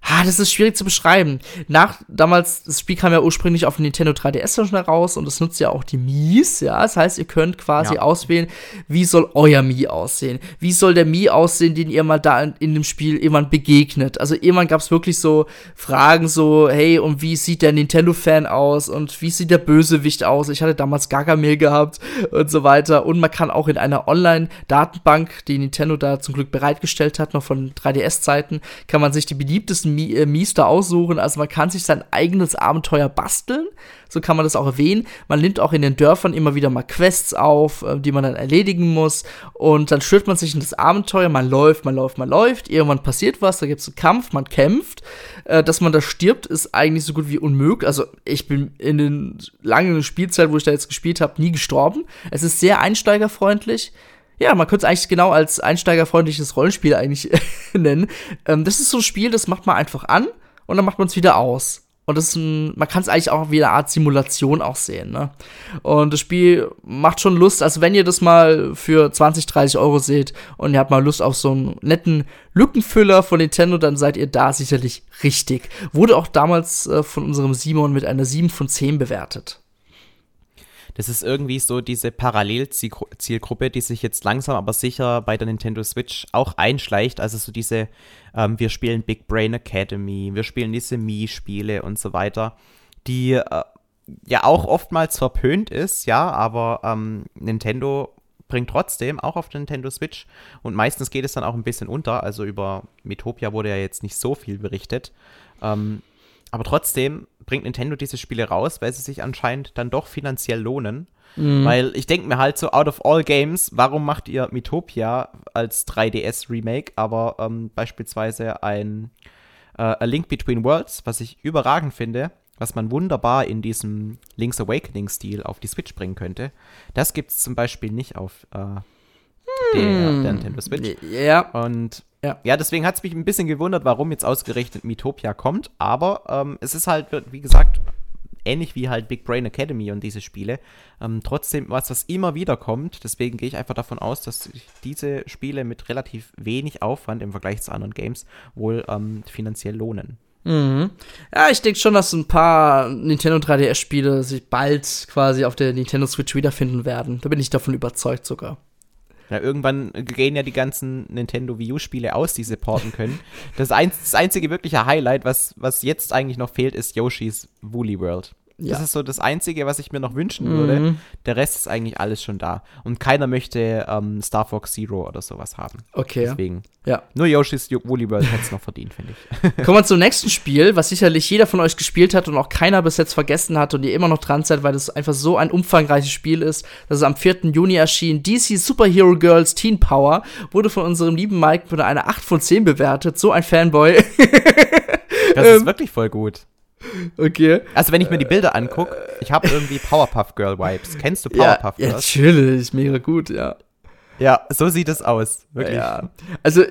Ah, das ist schwierig zu beschreiben. Nach damals, das Spiel kam ja ursprünglich auf Nintendo 3DS schon heraus und das nutzt ja auch die Mies, ja. Das heißt, ihr könnt quasi ja. auswählen, wie soll euer Mii aussehen? Wie soll der Mii aussehen, den ihr mal da in, in dem Spiel irgendwann begegnet? Also irgendwann gab es wirklich so Fragen so, hey, und wie sieht der Nintendo-Fan aus? Und wie sieht der Bösewicht aus? Ich hatte damals Gargamel gehabt und so weiter. Und man kann auch in einer Online-Datenbank, die Nintendo da zum Glück bereitgestellt hat, noch von 3DS-Zeiten, kann man sich die beliebtesten äh, Mies da aussuchen. Also man kann sich sein eigenes Abenteuer basteln. So kann man das auch erwähnen. Man nimmt auch in den Dörfern immer wieder mal Quests auf, äh, die man dann erledigen muss. Und dann stürzt man sich in das Abenteuer. Man läuft, man läuft, man läuft. Irgendwann passiert was, da gibt es einen Kampf, man kämpft. Äh, dass man da stirbt, ist eigentlich so gut wie unmöglich. Also ich bin in den langen Spielzeit, wo ich da jetzt gespielt habe, nie gestorben. Es ist sehr einsteigerfreundlich ja, man könnte es eigentlich genau als einsteigerfreundliches Rollenspiel eigentlich [LAUGHS] nennen. Ähm, das ist so ein Spiel, das macht man einfach an und dann macht man es wieder aus. Und das ein, man kann es eigentlich auch wie eine Art Simulation auch sehen, ne? Und das Spiel macht schon Lust, also wenn ihr das mal für 20, 30 Euro seht und ihr habt mal Lust auf so einen netten Lückenfüller von Nintendo, dann seid ihr da sicherlich richtig. Wurde auch damals äh, von unserem Simon mit einer 7 von 10 bewertet das ist irgendwie so diese Parallelzielgruppe, die sich jetzt langsam aber sicher bei der Nintendo Switch auch einschleicht. Also so diese, ähm, wir spielen Big Brain Academy, wir spielen diese Mii-Spiele und so weiter, die äh, ja auch oftmals verpönt ist, ja, aber ähm, Nintendo bringt trotzdem auch auf der Nintendo Switch und meistens geht es dann auch ein bisschen unter. Also über Metopia wurde ja jetzt nicht so viel berichtet. Ähm, aber trotzdem bringt Nintendo diese Spiele raus, weil sie sich anscheinend dann doch finanziell lohnen. Mhm. Weil ich denke mir halt so, out of all games, warum macht ihr Metopia als 3DS-Remake, aber ähm, beispielsweise ein äh, A Link Between Worlds, was ich überragend finde, was man wunderbar in diesem Link's Awakening-Stil auf die Switch bringen könnte. Das gibt es zum Beispiel nicht auf äh, der, hm. der Nintendo Switch. Ja. Und ja, ja deswegen hat es mich ein bisschen gewundert, warum jetzt ausgerechnet Metopia kommt. Aber ähm, es ist halt, wie gesagt, ähnlich wie halt Big Brain Academy und diese Spiele, ähm, trotzdem was, was immer wieder kommt. Deswegen gehe ich einfach davon aus, dass sich diese Spiele mit relativ wenig Aufwand im Vergleich zu anderen Games wohl ähm, finanziell lohnen. Mhm. Ja, ich denke schon, dass ein paar Nintendo 3DS-Spiele sich bald quasi auf der Nintendo Switch wiederfinden werden. Da bin ich davon überzeugt sogar. Ja, irgendwann gehen ja die ganzen Nintendo Wii U-Spiele aus, die sie porten können. Das, ein, das einzige wirkliche Highlight, was, was jetzt eigentlich noch fehlt, ist Yoshi's Woolly World. Ja. Das ist so das Einzige, was ich mir noch wünschen mhm. würde. Der Rest ist eigentlich alles schon da. Und keiner möchte ähm, Star Fox Zero oder sowas haben. Okay. Deswegen. Ja. Nur Yoshi's Woolly World hätte es noch verdient, finde ich. [LAUGHS] Kommen wir zum nächsten Spiel, was sicherlich jeder von euch gespielt hat und auch keiner bis jetzt vergessen hat und ihr immer noch dran seid, weil das einfach so ein umfangreiches Spiel ist. Das ist am 4. Juni erschienen. DC Superhero Girls Teen Power wurde von unserem lieben Mike mit einer 8 von 10 bewertet. So ein Fanboy. das ist [LAUGHS] ähm, wirklich voll gut. Okay. Also wenn ich mir die Bilder angucke, ich habe irgendwie Powerpuff Girl Vibes. Kennst du Powerpuff Girls? Ja, natürlich, mega gut, ja. Ja, so sieht es aus, wirklich. Ja. Also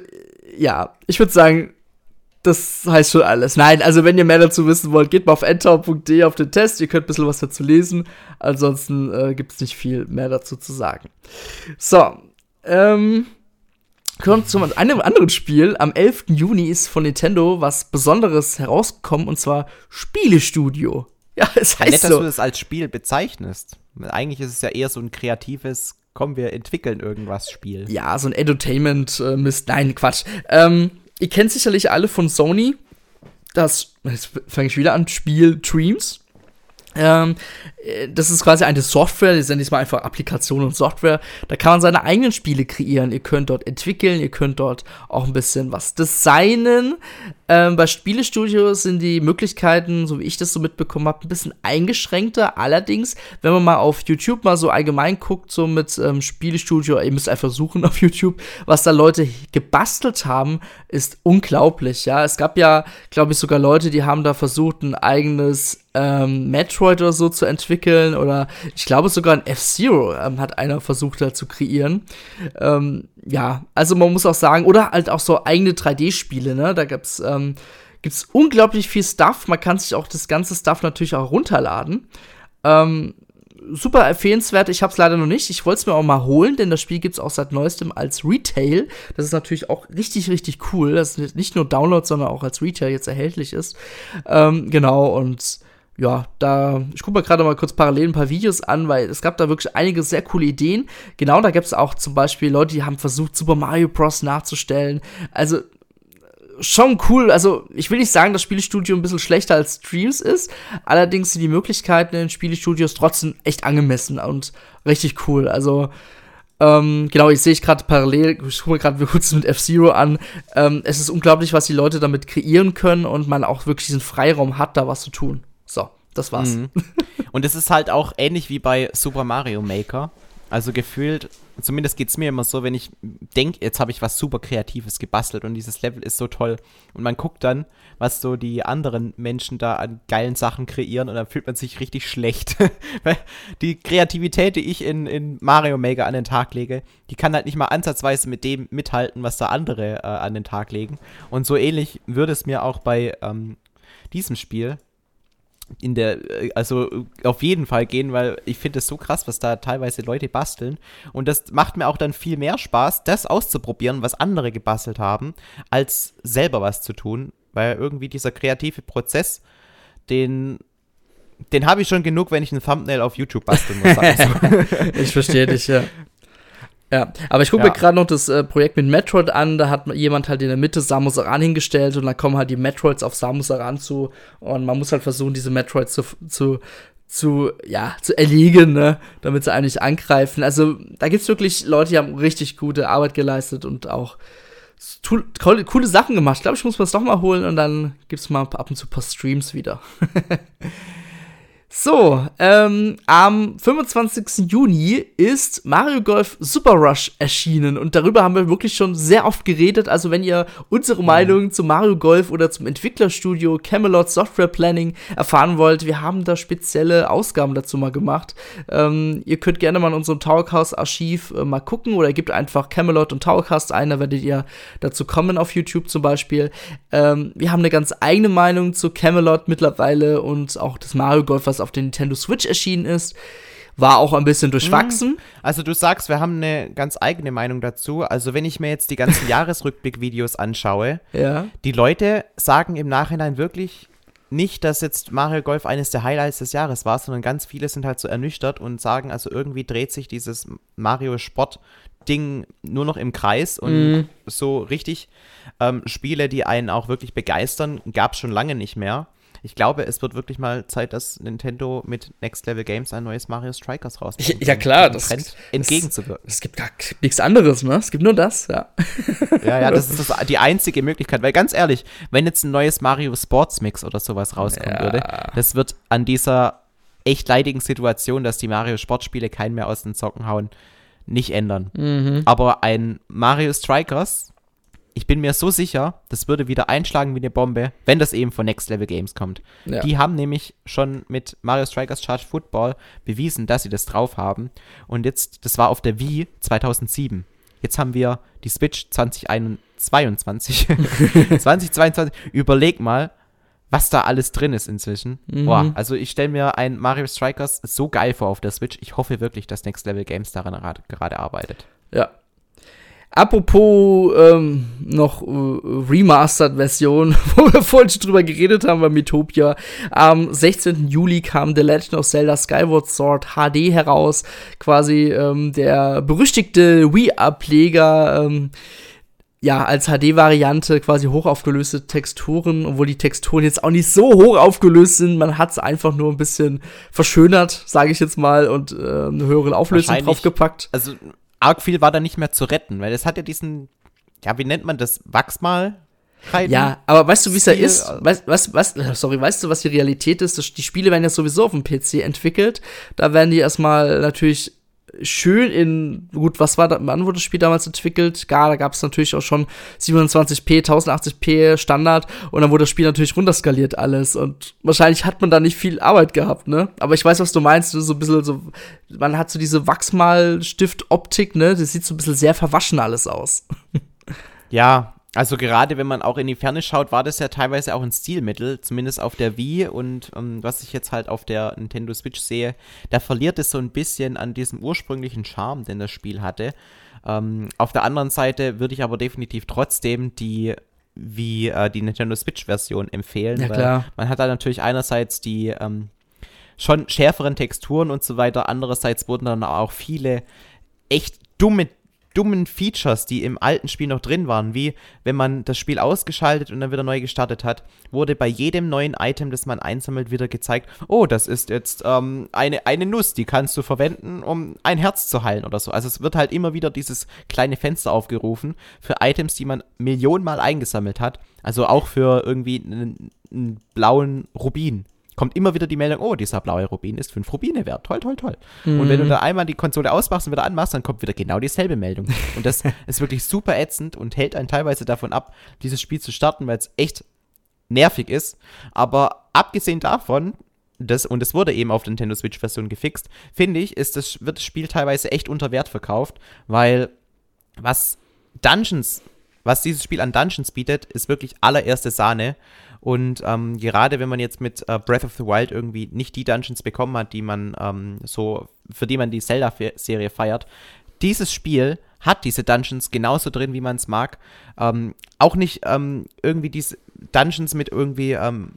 ja, ich würde sagen, das heißt schon alles. Nein, also wenn ihr mehr dazu wissen wollt, geht mal auf entau.de auf den Test. Ihr könnt ein bisschen was dazu lesen. Ansonsten äh, gibt es nicht viel mehr dazu zu sagen. So, ähm, Kommt zu einem anderen Spiel. Am 11. Juni ist von Nintendo was Besonderes herausgekommen und zwar Spielestudio. Ja, es heißt ja, nett, so. dass du das als Spiel bezeichnest. Eigentlich ist es ja eher so ein kreatives, komm, wir entwickeln irgendwas Spiel. Ja, so ein Entertainment-Mist. Äh, Nein, Quatsch. Ähm, ihr kennt sicherlich alle von Sony das, jetzt fange ich wieder an, Spiel Dreams. Ähm, äh, das ist quasi eine Software, das ja nicht mal einfach Applikation und Software. Da kann man seine eigenen Spiele kreieren. Ihr könnt dort entwickeln, ihr könnt dort auch ein bisschen was designen. Ähm, bei Spielestudios sind die Möglichkeiten, so wie ich das so mitbekommen habe, ein bisschen eingeschränkter. Allerdings, wenn man mal auf YouTube mal so allgemein guckt, so mit ähm, Spielestudio, ihr müsst einfach suchen auf YouTube, was da Leute gebastelt haben, ist unglaublich. Ja, es gab ja, glaube ich, sogar Leute, die haben da versucht, ein eigenes ähm, Metroid oder so zu entwickeln oder ich glaube sogar ein F-Zero ähm, hat einer versucht da zu kreieren. Ähm, ja, also man muss auch sagen, oder halt auch so eigene 3D-Spiele, ne? Da gibt's, ähm, gibt's unglaublich viel Stuff. Man kann sich auch das ganze Stuff natürlich auch runterladen. Ähm, super empfehlenswert. Ich habe es leider noch nicht. Ich wollte es mir auch mal holen, denn das Spiel gibt es auch seit neuestem als Retail. Das ist natürlich auch richtig, richtig cool, dass nicht nur Download, sondern auch als Retail jetzt erhältlich ist. Ähm, genau, und ja, da, ich gucke mir gerade mal kurz parallel ein paar Videos an, weil es gab da wirklich einige sehr coole Ideen. Genau, da gibt es auch zum Beispiel Leute, die haben versucht, Super Mario Bros. nachzustellen. Also, schon cool. Also, ich will nicht sagen, dass Spielestudio ein bisschen schlechter als Streams ist. Allerdings sind die Möglichkeiten in Spielestudios trotzdem echt angemessen und richtig cool. Also, ähm, genau, ich sehe ich gerade parallel, ich gucke mir gerade kurz mit F-Zero an. Ähm, es ist unglaublich, was die Leute damit kreieren können und man auch wirklich diesen Freiraum hat, da was zu tun. So, das war's. Mhm. Und es ist halt auch ähnlich wie bei Super Mario Maker. Also gefühlt, zumindest geht es mir immer so, wenn ich denke, jetzt habe ich was super Kreatives gebastelt und dieses Level ist so toll. Und man guckt dann, was so die anderen Menschen da an geilen Sachen kreieren und dann fühlt man sich richtig schlecht. [LAUGHS] Weil die Kreativität, die ich in, in Mario Maker an den Tag lege, die kann halt nicht mal ansatzweise mit dem mithalten, was da andere äh, an den Tag legen. Und so ähnlich würde es mir auch bei ähm, diesem Spiel in der, äh, also auf jeden Fall gehen, weil ich finde es so krass, was da teilweise Leute basteln. Und das macht mir auch dann viel mehr Spaß, das auszuprobieren, was andere gebastelt haben, als selber was zu tun. Weil irgendwie dieser kreative Prozess, den, den habe ich schon genug, wenn ich ein Thumbnail auf YouTube basteln muss. So. [LAUGHS] ich verstehe dich, ja. Ja, aber ich gucke ja. mir gerade noch das äh, Projekt mit Metroid an. Da hat jemand halt in der Mitte Samus Aran hingestellt und dann kommen halt die Metroids auf Samus Aran zu und man muss halt versuchen, diese Metroids zu, zu, zu, ja, zu erlegen, ne, damit sie eigentlich angreifen. Also da gibt's wirklich Leute, die haben richtig gute Arbeit geleistet und auch coole, coole Sachen gemacht. Ich glaube, ich muss mir das doch mal holen und dann gibt's mal ab und zu ein paar Streams wieder. [LAUGHS] So, ähm, am 25. Juni ist Mario Golf Super Rush erschienen und darüber haben wir wirklich schon sehr oft geredet. Also, wenn ihr unsere Meinung mhm. zu Mario Golf oder zum Entwicklerstudio Camelot Software Planning erfahren wollt, wir haben da spezielle Ausgaben dazu mal gemacht. Ähm, ihr könnt gerne mal in unserem Towercast-Archiv äh, mal gucken oder gebt einfach Camelot und Towercast ein, da werdet ihr dazu kommen auf YouTube zum Beispiel. Ähm, wir haben eine ganz eigene Meinung zu Camelot mittlerweile und auch das Mario Golf, was auf der Nintendo Switch erschienen ist. War auch ein bisschen durchwachsen. Mhm. Also du sagst, wir haben eine ganz eigene Meinung dazu. Also wenn ich mir jetzt die ganzen [LAUGHS] Jahresrückblick-Videos anschaue, ja. die Leute sagen im Nachhinein wirklich nicht, dass jetzt Mario Golf eines der Highlights des Jahres war, sondern ganz viele sind halt so ernüchtert und sagen, also irgendwie dreht sich dieses Mario Sport Ding nur noch im Kreis und mm. so richtig ähm, Spiele, die einen auch wirklich begeistern, gab es schon lange nicht mehr ich glaube, es wird wirklich mal Zeit, dass Nintendo mit Next Level Games ein neues Mario Strikers rausbringt. Ja, klar, das Trend entgegenzuwirken. Es gibt gar nichts anderes, ne? Es gibt nur das, ja. Ja, ja, das ist [LAUGHS] das, die einzige Möglichkeit, weil ganz ehrlich, wenn jetzt ein neues Mario Sports Mix oder sowas rauskommen ja. würde, das wird an dieser echt leidigen Situation, dass die Mario Sportspiele keinen mehr aus den Socken hauen, nicht ändern. Mhm. Aber ein Mario Strikers ich bin mir so sicher, das würde wieder einschlagen wie eine Bombe, wenn das eben von Next Level Games kommt. Ja. Die haben nämlich schon mit Mario Strikers Charge Football bewiesen, dass sie das drauf haben. Und jetzt, das war auf der Wii 2007. Jetzt haben wir die Switch 2022. 2022. [LAUGHS] Überleg mal, was da alles drin ist inzwischen. Mhm. Boah, also ich stelle mir ein Mario Strikers so geil vor auf der Switch. Ich hoffe wirklich, dass Next Level Games daran gerade arbeitet. Ja, Apropos ähm, noch äh, Remastered-Version, [LAUGHS] wo wir vorhin schon drüber geredet haben bei Metopia. Am 16. Juli kam The Legend of Zelda Skyward Sword HD heraus. Quasi ähm, der berüchtigte Wii-Ableger. Ähm, ja, als HD-Variante quasi hochaufgelöste Texturen, obwohl die Texturen jetzt auch nicht so hoch aufgelöst sind. Man hat es einfach nur ein bisschen verschönert, sage ich jetzt mal, und äh, eine höhere Auflösung draufgepackt. Also arg viel war da nicht mehr zu retten, weil es hat ja diesen, ja, wie nennt man das, Wachsmal? Ja, aber weißt du, wie es da ist? Weißt, was, was, sorry, weißt du, was die Realität ist? Die Spiele werden ja sowieso auf dem PC entwickelt. Da werden die erstmal natürlich schön in, gut, was war da, wann wurde das Spiel damals entwickelt? Gar, da gab es natürlich auch schon 27p, 1080p Standard und dann wurde das Spiel natürlich runterskaliert alles und wahrscheinlich hat man da nicht viel Arbeit gehabt, ne? Aber ich weiß, was du meinst, so ein bisschen so, man hat so diese Wachsmalstift-Optik, ne? Das sieht so ein bisschen sehr verwaschen alles aus. Ja, Also gerade wenn man auch in die Ferne schaut, war das ja teilweise auch ein Stilmittel, zumindest auf der Wii und ähm, was ich jetzt halt auf der Nintendo Switch sehe, da verliert es so ein bisschen an diesem ursprünglichen Charme, den das Spiel hatte. Ähm, auf der anderen Seite würde ich aber definitiv trotzdem die wie äh, die Nintendo Switch-Version empfehlen. Ja, klar. Man hat da natürlich einerseits die ähm, schon schärferen Texturen und so weiter, andererseits wurden dann auch viele echt dumme dummen Features, die im alten Spiel noch drin waren, wie wenn man das Spiel ausgeschaltet und dann wieder neu gestartet hat, wurde bei jedem neuen Item, das man einsammelt, wieder gezeigt, oh, das ist jetzt ähm, eine, eine Nuss, die kannst du verwenden, um ein Herz zu heilen oder so. Also es wird halt immer wieder dieses kleine Fenster aufgerufen für Items, die man Millionenmal eingesammelt hat. Also auch für irgendwie einen, einen blauen Rubin kommt immer wieder die Meldung, oh, dieser blaue Rubin ist 5 Rubine wert. Toll, toll, toll. Mhm. Und wenn du mhm. da einmal die Konsole ausmachst und wieder anmachst, dann kommt wieder genau dieselbe Meldung. Und das [LAUGHS] ist wirklich super ätzend und hält einen teilweise davon ab, dieses Spiel zu starten, weil es echt nervig ist. Aber abgesehen davon, das, und es wurde eben auf der Nintendo Switch-Version gefixt, finde ich, ist das, wird das Spiel teilweise echt unter Wert verkauft, weil was Dungeons, was dieses Spiel an Dungeons bietet, ist wirklich allererste Sahne. Und ähm, gerade wenn man jetzt mit äh, Breath of the Wild irgendwie nicht die Dungeons bekommen hat, die man ähm, so, für die man die Zelda-Serie feiert, dieses Spiel hat diese Dungeons genauso drin, wie man es mag. Ähm, auch nicht ähm, irgendwie diese Dungeons mit irgendwie ähm,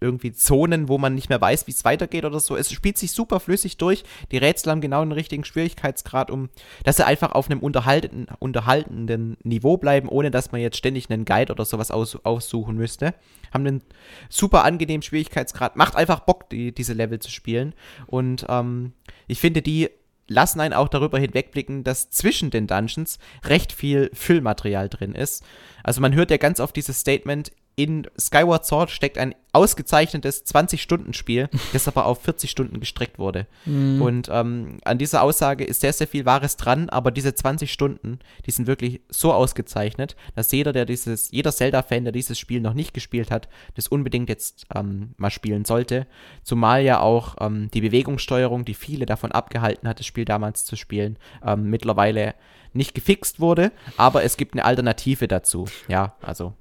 irgendwie Zonen, wo man nicht mehr weiß, wie es weitergeht oder so. Es spielt sich super flüssig durch. Die Rätsel haben genau den richtigen Schwierigkeitsgrad, um dass sie einfach auf einem unterhaltenden, unterhaltenden Niveau bleiben, ohne dass man jetzt ständig einen Guide oder sowas aus, aussuchen müsste. Haben einen super angenehmen Schwierigkeitsgrad. Macht einfach Bock, die, diese Level zu spielen. Und ähm, ich finde, die lassen einen auch darüber hinwegblicken, dass zwischen den Dungeons recht viel Füllmaterial drin ist. Also man hört ja ganz oft dieses Statement, in Skyward Sword steckt ein ausgezeichnetes 20-Stunden-Spiel, [LAUGHS] das aber auf 40 Stunden gestreckt wurde. Mhm. Und ähm, an dieser Aussage ist sehr, sehr viel Wahres dran, aber diese 20 Stunden, die sind wirklich so ausgezeichnet, dass jeder, der dieses, jeder Zelda-Fan, der dieses Spiel noch nicht gespielt hat, das unbedingt jetzt ähm, mal spielen sollte. Zumal ja auch ähm, die Bewegungssteuerung, die viele davon abgehalten hat, das Spiel damals zu spielen, ähm, mittlerweile nicht gefixt wurde, aber es gibt eine Alternative dazu. Ja, also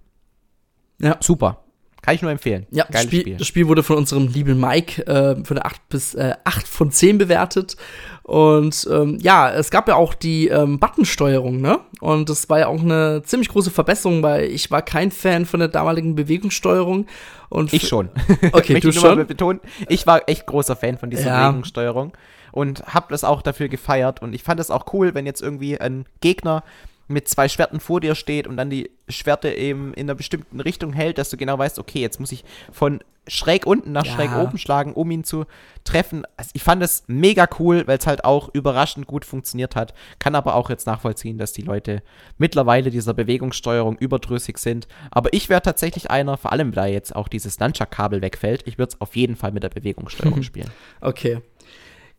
ja. Super. Kann ich nur empfehlen. Ja, Geiles Spiel, Spiel. das Spiel wurde von unserem lieben Mike äh, von der 8 bis äh, 8 von 10 bewertet. Und ähm, ja, es gab ja auch die ähm, Buttonsteuerung, ne? Und das war ja auch eine ziemlich große Verbesserung, weil ich war kein Fan von der damaligen Bewegungssteuerung. Und ich schon. [LAUGHS] Okay, [LAUGHS] du schon. Betonen, ich war echt großer Fan von dieser ja. Bewegungssteuerung und hab das auch dafür gefeiert. Und ich fand es auch cool, wenn jetzt irgendwie ein Gegner mit zwei Schwerten vor dir steht und dann die Schwerte eben in einer bestimmten Richtung hält, dass du genau weißt, okay, jetzt muss ich von schräg unten nach ja. schräg oben schlagen, um ihn zu treffen. Also ich fand es mega cool, weil es halt auch überraschend gut funktioniert hat. Kann aber auch jetzt nachvollziehen, dass die Leute mittlerweile dieser Bewegungssteuerung überdrüssig sind. Aber ich wäre tatsächlich einer, vor allem da jetzt auch dieses Nunchuck-Kabel wegfällt, ich würde es auf jeden Fall mit der Bewegungssteuerung [LAUGHS] spielen. Okay.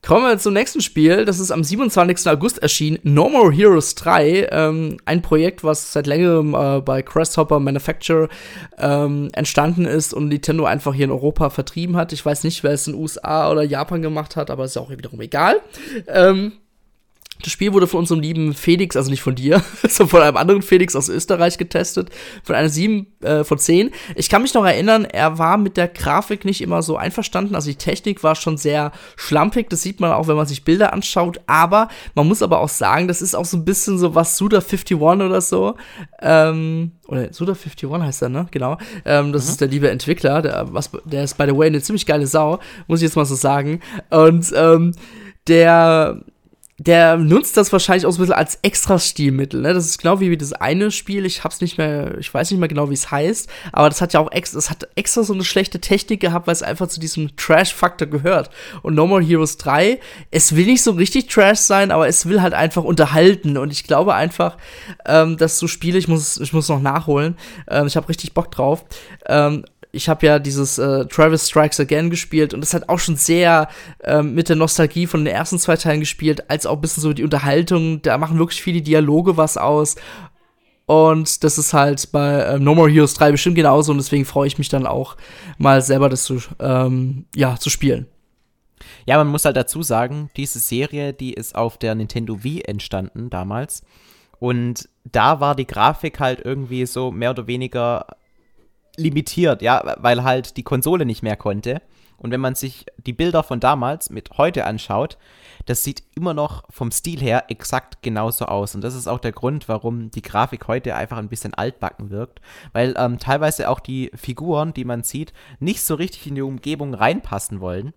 Kommen wir zum nächsten Spiel. Das ist am 27. August erschienen. No More Heroes 3. Ähm, ein Projekt, was seit längerem äh, bei Crosshopper Manufacture ähm, entstanden ist und Nintendo einfach hier in Europa vertrieben hat. Ich weiß nicht, wer es in USA oder Japan gemacht hat, aber ist ja auch wiederum egal. Ähm, das Spiel wurde von unserem lieben Felix, also nicht von dir, [LAUGHS] sondern von einem anderen Felix aus Österreich getestet. Von einer 7 äh, von 10. Ich kann mich noch erinnern, er war mit der Grafik nicht immer so einverstanden. Also die Technik war schon sehr schlampig. Das sieht man auch, wenn man sich Bilder anschaut. Aber man muss aber auch sagen, das ist auch so ein bisschen so was Suda51 oder so. Ähm, oder Suda51 heißt er, ne? Genau. Ähm, das mhm. ist der liebe Entwickler. Der, was, der ist, by the way, eine ziemlich geile Sau. Muss ich jetzt mal so sagen. Und ähm, der der nutzt das wahrscheinlich auch so ein bisschen als Extra-Stilmittel. Ne? Das ist genau wie das eine Spiel, ich hab's nicht mehr, ich weiß nicht mehr genau, wie es heißt, aber das hat ja auch extra, das hat extra so eine schlechte Technik gehabt, weil es einfach zu diesem Trash-Faktor gehört. Und No More Heroes 3, es will nicht so richtig Trash sein, aber es will halt einfach unterhalten. Und ich glaube einfach, ähm, dass so Spiele, ich muss, ich muss noch nachholen, ähm, ich habe richtig Bock drauf. Ähm, ich habe ja dieses äh, Travis Strikes Again gespielt und das hat auch schon sehr ähm, mit der Nostalgie von den ersten zwei Teilen gespielt, als auch ein bisschen so die Unterhaltung. Da machen wirklich viele Dialoge was aus. Und das ist halt bei äh, No More Heroes 3 bestimmt genauso und deswegen freue ich mich dann auch mal selber das zu, ähm, ja, zu spielen. Ja, man muss halt dazu sagen, diese Serie, die ist auf der Nintendo Wii entstanden damals. Und da war die Grafik halt irgendwie so mehr oder weniger limitiert, ja, weil halt die Konsole nicht mehr konnte. Und wenn man sich die Bilder von damals mit heute anschaut, das sieht immer noch vom Stil her exakt genauso aus. Und das ist auch der Grund, warum die Grafik heute einfach ein bisschen altbacken wirkt. Weil ähm, teilweise auch die Figuren, die man sieht, nicht so richtig in die Umgebung reinpassen wollen.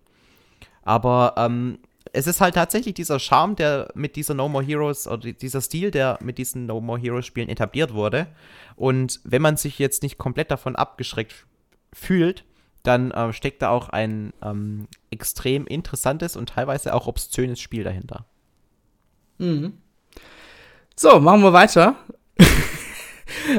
Aber ähm, es ist halt tatsächlich dieser Charme, der mit dieser No More Heroes oder dieser Stil, der mit diesen No More Heroes Spielen etabliert wurde. Und wenn man sich jetzt nicht komplett davon abgeschreckt fühlt, dann äh, steckt da auch ein ähm, extrem interessantes und teilweise auch obszönes Spiel dahinter. Mhm. So, machen wir weiter. [LAUGHS]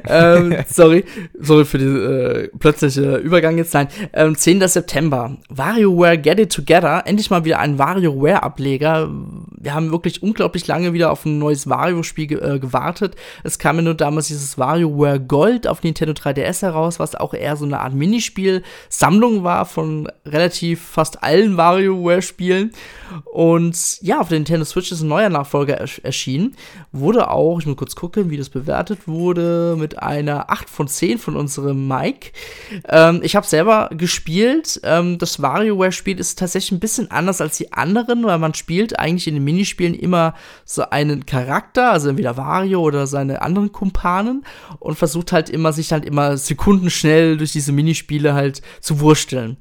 ähm, [LAUGHS] sorry, sorry für den äh, plötzliche Übergang jetzt. Nein, ähm, 10. September. WarioWare Get It Together. Endlich mal wieder ein WarioWare-Ableger. Wir haben wirklich unglaublich lange wieder auf ein neues Wario-Spiel ge äh, gewartet. Es kam ja nur damals dieses WarioWare Gold auf Nintendo 3DS heraus, was auch eher so eine Art Minispiel-Sammlung war von relativ fast allen WarioWare-Spielen. Und ja, auf der Nintendo Switch ist ein neuer Nachfolger ers erschienen. Wurde auch, ich muss kurz gucken, wie das bewertet wurde, mit einer 8 von 10 von unserem Mike. Ähm, ich habe selber gespielt. Ähm, das WarioWare-Spiel ist tatsächlich ein bisschen anders als die anderen, weil man spielt eigentlich in den Minispielen immer so einen Charakter, also entweder Wario oder seine anderen Kumpanen und versucht halt immer, sich halt immer sekundenschnell durch diese Minispiele halt zu wursteln.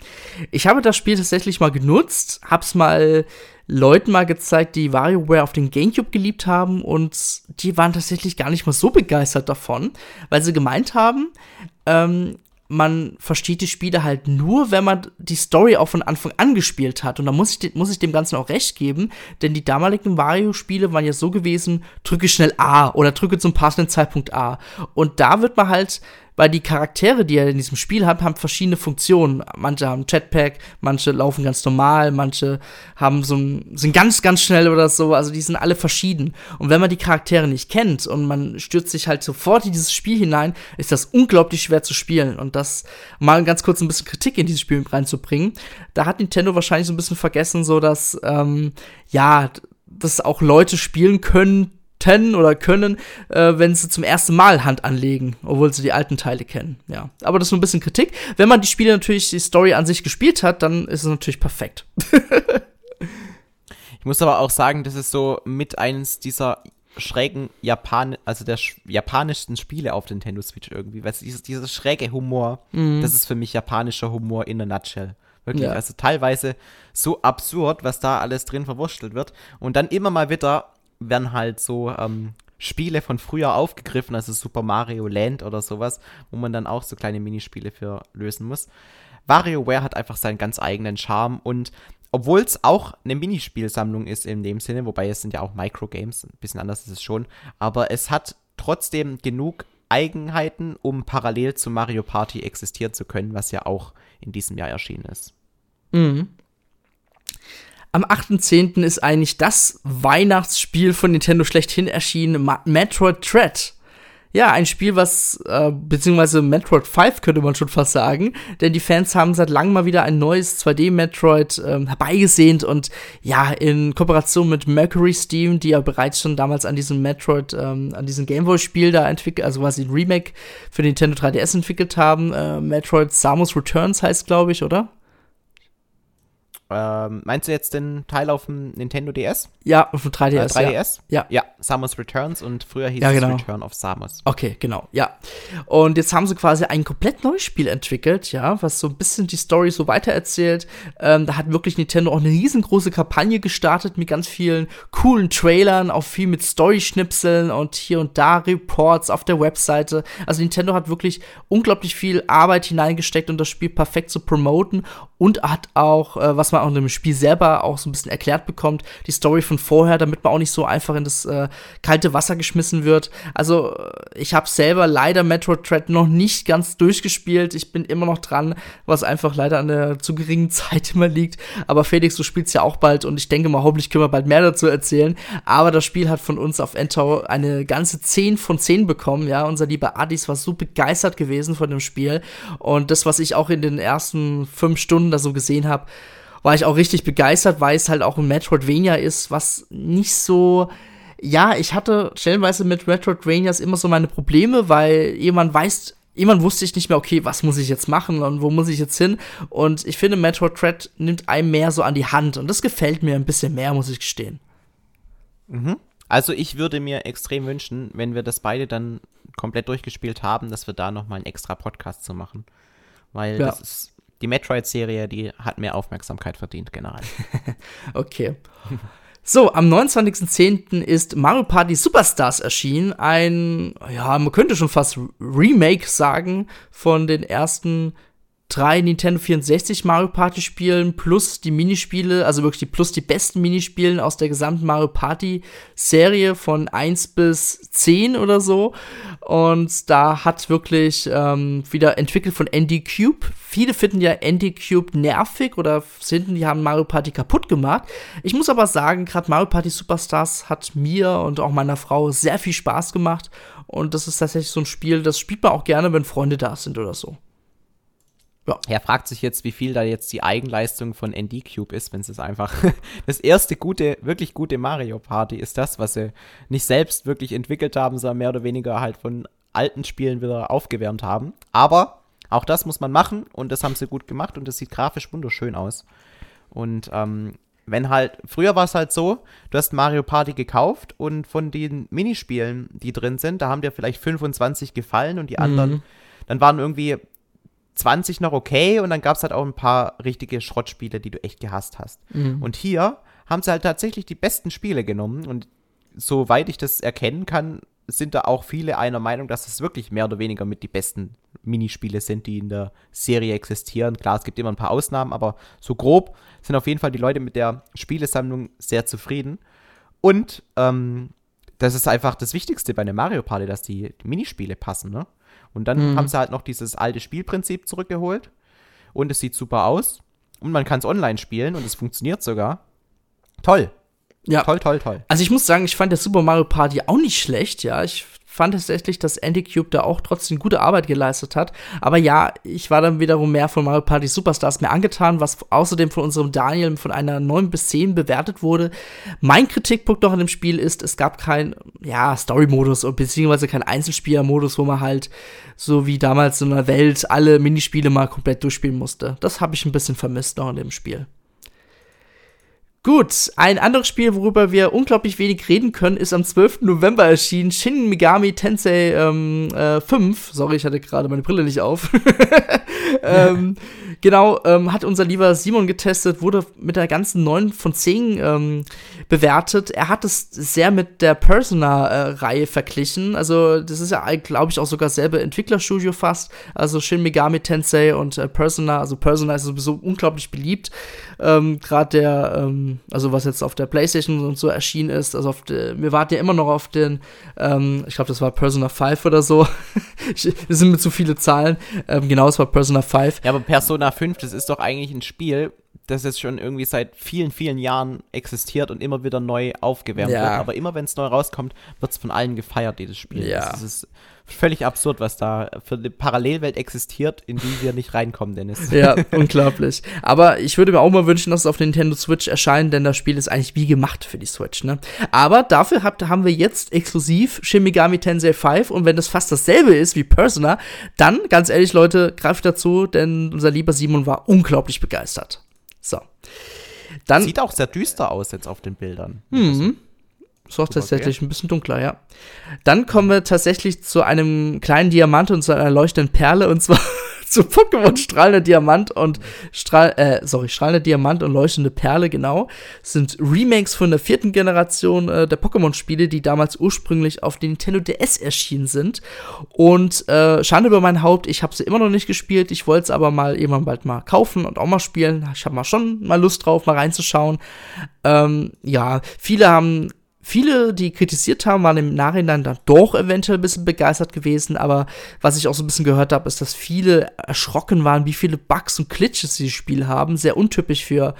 Ich habe das Spiel tatsächlich mal genutzt, hab's mal Leuten mal gezeigt, die WarioWare auf den GameCube geliebt haben und die waren tatsächlich gar nicht mal so begeistert davon, weil sie gemeint haben, ähm, man versteht die Spiele halt nur, wenn man die Story auch von Anfang an gespielt hat. Und da muss ich, muss ich dem Ganzen auch recht geben, denn die damaligen Wario-Spiele waren ja so gewesen, drücke schnell A oder drücke zum passenden Zeitpunkt A. Und da wird man halt weil die Charaktere, die er in diesem Spiel hat, haben verschiedene Funktionen. Manche haben Jetpack, manche laufen ganz normal, manche haben so ein, sind ganz, ganz schnell oder so. Also die sind alle verschieden. Und wenn man die Charaktere nicht kennt und man stürzt sich halt sofort in dieses Spiel hinein, ist das unglaublich schwer zu spielen. Und das mal ganz kurz ein bisschen Kritik in dieses Spiel reinzubringen. Da hat Nintendo wahrscheinlich so ein bisschen vergessen, so dass, ähm, ja, dass auch Leute spielen können, oder können, äh, wenn sie zum ersten Mal Hand anlegen, obwohl sie die alten Teile kennen. Ja, aber das ist nur ein bisschen Kritik. Wenn man die Spiele natürlich die Story an sich gespielt hat, dann ist es natürlich perfekt. [LAUGHS] ich muss aber auch sagen, das ist so mit eines dieser schrägen Japan, also der japanischsten Spiele auf Nintendo Switch irgendwie, weil dieses, dieses schräge Humor, mhm. das ist für mich japanischer Humor in a nutshell. Wirklich, ja. also teilweise so absurd, was da alles drin verwurstelt wird. Und dann immer mal wieder werden halt so ähm, Spiele von früher aufgegriffen, also Super Mario Land oder sowas, wo man dann auch so kleine Minispiele für lösen muss. WarioWare hat einfach seinen ganz eigenen Charme und obwohl es auch eine Minispielsammlung ist in dem Sinne, wobei es sind ja auch Microgames, ein bisschen anders ist es schon, aber es hat trotzdem genug Eigenheiten, um parallel zu Mario Party existieren zu können, was ja auch in diesem Jahr erschienen ist. Mhm am 8.10. ist eigentlich das Weihnachtsspiel von Nintendo schlechthin erschienen, Metroid Dread. Ja, ein Spiel, was, äh, beziehungsweise Metroid 5 könnte man schon fast sagen, denn die Fans haben seit langem mal wieder ein neues 2D-Metroid ähm, herbeigesehnt und ja, in Kooperation mit Mercury Steam, die ja bereits schon damals an diesem Metroid, ähm, an diesem Gameboy-Spiel da entwickelt, also quasi ein Remake für Nintendo 3DS entwickelt haben, äh, Metroid Samus Returns heißt, glaube ich, oder? Ähm, meinst du jetzt den Teil auf dem Nintendo DS? Ja, auf dem 3DS. Äh, 3DS? Ja. ja. Samus Returns und früher hieß ja, genau. es Return of Samus. Okay, genau, ja. Und jetzt haben sie quasi ein komplett neues Spiel entwickelt, ja, was so ein bisschen die Story so weitererzählt. Ähm, da hat wirklich Nintendo auch eine riesengroße Kampagne gestartet mit ganz vielen coolen Trailern, auch viel mit Story-Schnipseln und hier und da Reports auf der Webseite. Also Nintendo hat wirklich unglaublich viel Arbeit hineingesteckt, um das Spiel perfekt zu promoten und hat auch, äh, was man auch in dem Spiel selber auch so ein bisschen erklärt bekommt, die Story von vorher, damit man auch nicht so einfach in das äh, kalte Wasser geschmissen wird. Also äh, ich habe selber leider Metroid Dread noch nicht ganz durchgespielt. Ich bin immer noch dran, was einfach leider an der zu geringen [LAUGHS] Zeit immer liegt. Aber Felix, du spielst ja auch bald und ich denke mal, hoffentlich können wir bald mehr dazu erzählen. Aber das Spiel hat von uns auf Entau eine ganze 10 von 10 bekommen. Ja, unser lieber Adis war so begeistert gewesen von dem Spiel. Und das, was ich auch in den ersten fünf Stunden da so gesehen habe, war ich auch richtig begeistert, weil es halt auch ein Metroidvania ist, was nicht so ja, ich hatte stellenweise mit Metroidvanias immer so meine Probleme, weil jemand weiß, jemand wusste ich nicht mehr, okay, was muss ich jetzt machen und wo muss ich jetzt hin? Und ich finde, Metroid Dread nimmt einem mehr so an die Hand und das gefällt mir ein bisschen mehr, muss ich gestehen. Mhm. Also ich würde mir extrem wünschen, wenn wir das beide dann komplett durchgespielt haben, dass wir da nochmal einen extra Podcast zu machen. Weil ja. das ist die Metroid-Serie, die hat mehr Aufmerksamkeit verdient, generell. [LAUGHS] okay. So, am 29.10. ist Mario Party Superstars erschienen. Ein, ja, man könnte schon fast Remake sagen von den ersten drei Nintendo 64 Mario Party Spielen plus die Minispiele, also wirklich die, plus die besten Minispielen aus der gesamten Mario Party Serie von 1 bis 10 oder so. Und da hat wirklich ähm, wieder entwickelt von Andy Cube. Viele finden ja Andy Cube nervig oder finden, die haben Mario Party kaputt gemacht. Ich muss aber sagen, gerade Mario Party Superstars hat mir und auch meiner Frau sehr viel Spaß gemacht. Und das ist tatsächlich so ein Spiel, das spielt man auch gerne, wenn Freunde da sind oder so. Ja. Er fragt sich jetzt, wie viel da jetzt die Eigenleistung von ND Cube ist, wenn es einfach [LAUGHS] das erste gute, wirklich gute Mario Party ist das, was sie nicht selbst wirklich entwickelt haben, sondern mehr oder weniger halt von alten Spielen wieder aufgewärmt haben. Aber auch das muss man machen und das haben sie gut gemacht und das sieht grafisch wunderschön aus. Und ähm, wenn halt, früher war es halt so, du hast Mario Party gekauft und von den Minispielen, die drin sind, da haben dir vielleicht 25 gefallen und die anderen, mhm. dann waren irgendwie 20 noch okay und dann gab es halt auch ein paar richtige Schrottspiele, die du echt gehasst hast. Mhm. Und hier haben sie halt tatsächlich die besten Spiele genommen und soweit ich das erkennen kann, sind da auch viele einer Meinung, dass es wirklich mehr oder weniger mit die besten Minispiele sind, die in der Serie existieren. Klar, es gibt immer ein paar Ausnahmen, aber so grob sind auf jeden Fall die Leute mit der Spielesammlung sehr zufrieden. Und ähm, das ist einfach das Wichtigste bei einer Mario Party, dass die, die Minispiele passen, ne? Und dann mhm. haben sie halt noch dieses alte Spielprinzip zurückgeholt. Und es sieht super aus. Und man kann es online spielen und es funktioniert sogar. Toll. Ja. Toll, toll, toll. Also ich muss sagen, ich fand der Super Mario Party auch nicht schlecht, ja. Ich fand tatsächlich, dass Andy Cube da auch trotzdem gute Arbeit geleistet hat. Aber ja, ich war dann wiederum mehr von Mario Party Superstars mehr angetan, was außerdem von unserem Daniel von einer 9 bis 10 bewertet wurde. Mein Kritikpunkt noch an dem Spiel ist, es gab kein, ja, Story-Modus beziehungsweise kein Einzelspieler-Modus, wo man halt so wie damals in einer Welt alle Minispiele mal komplett durchspielen musste. Das habe ich ein bisschen vermisst noch in dem Spiel. Gut, ein anderes Spiel, worüber wir unglaublich wenig reden können, ist am 12. November erschienen. Shin Megami Tensei ähm, äh, 5. Sorry, ich hatte gerade meine Brille nicht auf. [LAUGHS] ähm, genau, ähm, hat unser lieber Simon getestet, wurde mit der ganzen 9 von 10 ähm, bewertet. Er hat es sehr mit der Persona-Reihe äh, verglichen. Also, das ist ja, glaube ich, auch sogar selbe Entwicklerstudio fast. Also Shin Megami Tensei und äh, Persona. Also Persona ist sowieso unglaublich beliebt. Ähm, Gerade der, ähm, also was jetzt auf der PlayStation und so erschienen ist. Also auf de, wir warten ja immer noch auf den, ähm, ich glaube, das war Persona 5 oder so. [LAUGHS] Wir sind mit zu viele Zahlen. Ähm, genau, es war Persona 5. Ja, aber Persona 5, das ist doch eigentlich ein Spiel, das jetzt schon irgendwie seit vielen, vielen Jahren existiert und immer wieder neu aufgewärmt ja. wird. Aber immer wenn es neu rauskommt, wird es von allen gefeiert, dieses Spiel. Ja. Das ist völlig absurd, was da für eine Parallelwelt existiert, in die wir nicht reinkommen, Dennis. [LAUGHS] Ja, unglaublich. Aber ich würde mir auch mal wünschen, dass es auf Nintendo Switch erscheint, denn das Spiel ist eigentlich wie gemacht für die Switch, ne? Aber dafür habt, haben wir jetzt exklusiv Shin Megami Tensei 5 und wenn das fast dasselbe ist wie Persona, dann, ganz ehrlich, Leute, greift dazu, denn unser lieber Simon war unglaublich begeistert. So. Dann, Sieht auch sehr düster aus jetzt auf den Bildern. Mhm. Ist auch tatsächlich ein bisschen dunkler, ja. Dann kommen wir tatsächlich zu einem kleinen Diamant und zu einer leuchtenden Perle und zwar zu Pokémon strahlender Diamant und Strahl, äh, sorry, strahlender Diamant und leuchtende Perle, genau. Sind Remakes von der vierten Generation äh, der Pokémon-Spiele, die damals ursprünglich auf den Nintendo DS erschienen sind. Und äh, Schande über mein Haupt, ich habe sie immer noch nicht gespielt. Ich wollte es aber mal irgendwann bald mal kaufen und auch mal spielen. Ich habe mal schon mal Lust drauf, mal reinzuschauen. Ähm, ja, viele haben Viele, die kritisiert haben, waren im Nachhinein dann doch eventuell ein bisschen begeistert gewesen, aber was ich auch so ein bisschen gehört habe, ist, dass viele erschrocken waren, wie viele Bugs und Glitches sie Spiel haben. Sehr untypisch für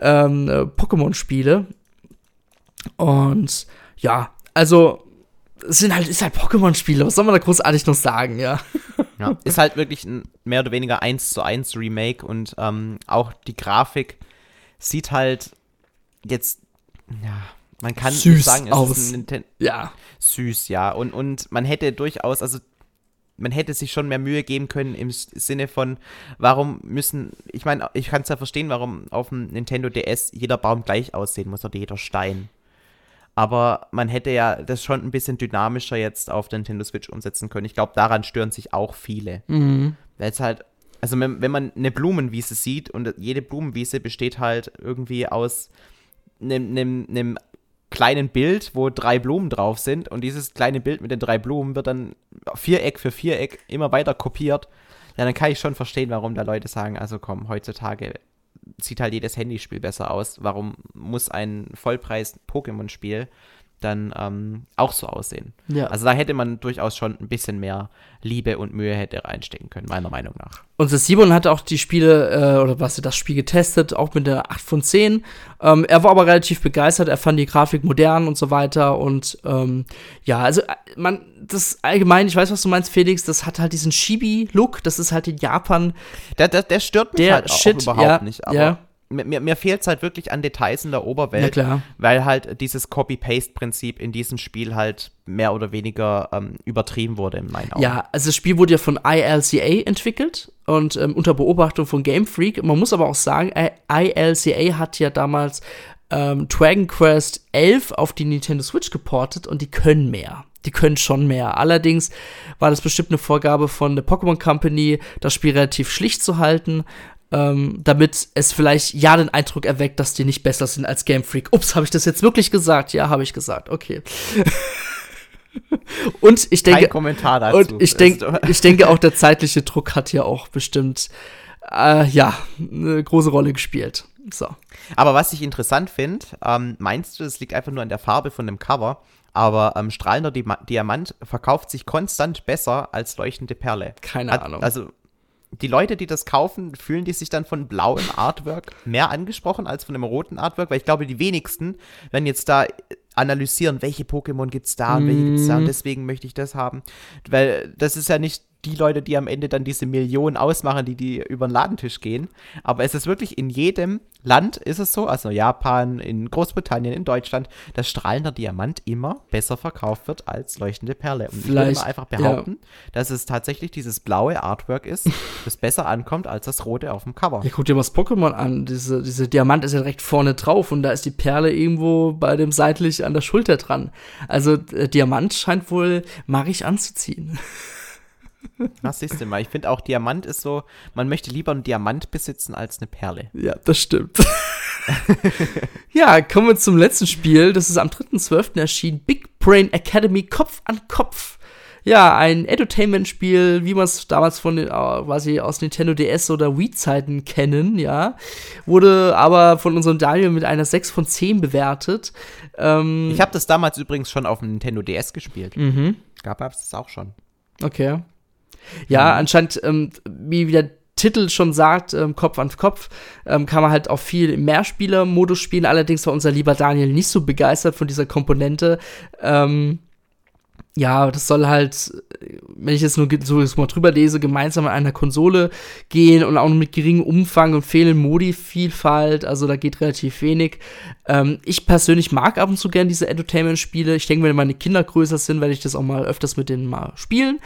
ähm, äh, Pokémon-Spiele. Und ja, also es sind halt, ist halt Pokémon-Spiele, was soll man da großartig noch sagen, ja. [LAUGHS] ja ist halt wirklich ein mehr oder weniger 1 zu 1 Remake und ähm, auch die Grafik sieht halt jetzt, ja, Man kann Süß sagen, es aus. ist ein Nintendo. Ja. Süß, ja. Und, und man hätte durchaus, also man hätte sich schon mehr Mühe geben können im Sinne von, warum müssen, ich meine, ich kann es ja verstehen, warum auf dem Nintendo DS jeder Baum gleich aussehen muss oder jeder Stein. Aber man hätte ja das schon ein bisschen dynamischer jetzt auf der Nintendo Switch umsetzen können. Ich glaube, daran stören sich auch viele. Mhm. Weil es halt, also wenn, wenn man eine Blumenwiese sieht und jede Blumenwiese besteht halt irgendwie aus einem, einem, einem kleinen Bild, wo drei Blumen drauf sind und dieses kleine Bild mit den drei Blumen wird dann Viereck für Viereck immer weiter kopiert, ja, dann kann ich schon verstehen, warum da Leute sagen, also komm, heutzutage sieht halt jedes Handyspiel besser aus. Warum muss ein Vollpreis-Pokémon-Spiel dann ähm, auch so aussehen? Ja. Also da hätte man durchaus schon ein bisschen mehr Liebe und Mühe hätte reinstecken können, meiner Meinung nach. Unser Simon hat auch die Spiele, äh, oder was das Spiel getestet, auch mit der 8 von 10. Ähm, er war aber relativ begeistert, er fand die Grafik modern und so weiter. Und ähm, ja, also äh, man, das allgemein, ich weiß, was du meinst, Felix, das hat halt diesen Chibi-Look, das ist halt in Japan Der, der, der stört mich der halt auch Shit. überhaupt ja, nicht. Aber ja, mir, mir, fehlt es halt wirklich an Details in der Oberwelt, weil halt dieses Copy-Paste-Prinzip in diesem Spiel halt mehr oder weniger ähm, übertrieben wurde in meinen Augen. Ja, also das Spiel wurde ja von ILCA entwickelt und ähm, unter Beobachtung von Game Freak. Man muss aber auch sagen, ILCA hat ja damals ähm, Dragon Quest 11 auf die Nintendo Switch geportet und die können mehr. Die können schon mehr. Allerdings war das bestimmt eine Vorgabe von der Pokémon Company, das Spiel relativ schlicht zu halten, ähm, damit es vielleicht ja den Eindruck erweckt, dass die nicht besser sind als Game Freak. Ups, habe ich das jetzt wirklich gesagt? Ja, habe ich gesagt. Okay. [LAUGHS] und ich denke, Kein Kommentar dazu. und ich, denk, Es- ich denke auch, der zeitliche Druck hat hier auch bestimmt, äh, ja, eine große Rolle gespielt. So. Aber was ich interessant finde, ähm, meinst du, es liegt einfach nur an der Farbe von dem Cover, aber ähm, strahlender Dima Diamant verkauft sich konstant besser als leuchtende Perle. Keine Hat, Ahnung. Also die Leute, die das kaufen, fühlen die sich dann von blauem Artwork mehr angesprochen als von dem roten Artwork, weil ich glaube, die wenigsten werden jetzt da analysieren, welche Pokémon gibt's da und welche gibt's da und deswegen möchte ich das haben, weil das ist ja nicht die Leute, die am Ende dann diese Millionen ausmachen, die die über den Ladentisch gehen, aber es ist wirklich in jedem Land ist es so, also Japan, in Großbritannien, in Deutschland, dass strahlender Diamant immer besser verkauft wird als leuchtende Perle. Und ich würde Vielleicht, einfach ja. behaupten, dass es tatsächlich dieses blaue Artwork ist, [LAUGHS] das besser ankommt als das rote auf dem Cover. Ja, guck dir mal das Pokémon an. Diese, diese Diamant ist ja direkt vorne drauf und da ist die Perle irgendwo bei dem seitlich an der Schulter dran. Also äh, Diamant scheint wohl magisch anzuziehen. [LAUGHS] Das siehst du mal. Ich finde auch Diamant ist so, man möchte lieber einen Diamant besitzen als eine Perle. Ja, das stimmt. [LAUGHS] ja, kommen wir zum letzten Spiel. Das ist am 3.12. erschienen. Big Brain Academy Kopf an Kopf. Ja, ein Entertainment-Spiel, wie man es damals von den, äh, quasi aus Nintendo DS oder Wii-Zeiten kennen, ja. Wurde aber von unserem Daniel mit einer 6 von 10 bewertet. Ähm, Ich habe das damals übrigens schon auf dem Nintendo DS gespielt. mhm. Gab es das auch schon. Okay. Ja, anscheinend, ähm, wie der Titel schon sagt, ähm, Kopf an Kopf, ähm, kann man halt auch viel im Mehrspieler-Modus spielen. Allerdings war unser lieber Daniel nicht so begeistert von dieser Komponente. Ähm, ja, das soll halt, wenn ich jetzt nur so jetzt mal drüber lese, gemeinsam an einer Konsole gehen und auch mit geringem Umfang und fehlenden Modi-Vielfalt. Also da geht relativ wenig. Ähm, ich persönlich mag ab und zu gern diese Entertainment-Spiele. Ich denke, wenn meine Kinder größer sind, werde ich das auch mal öfters mit denen mal spielen.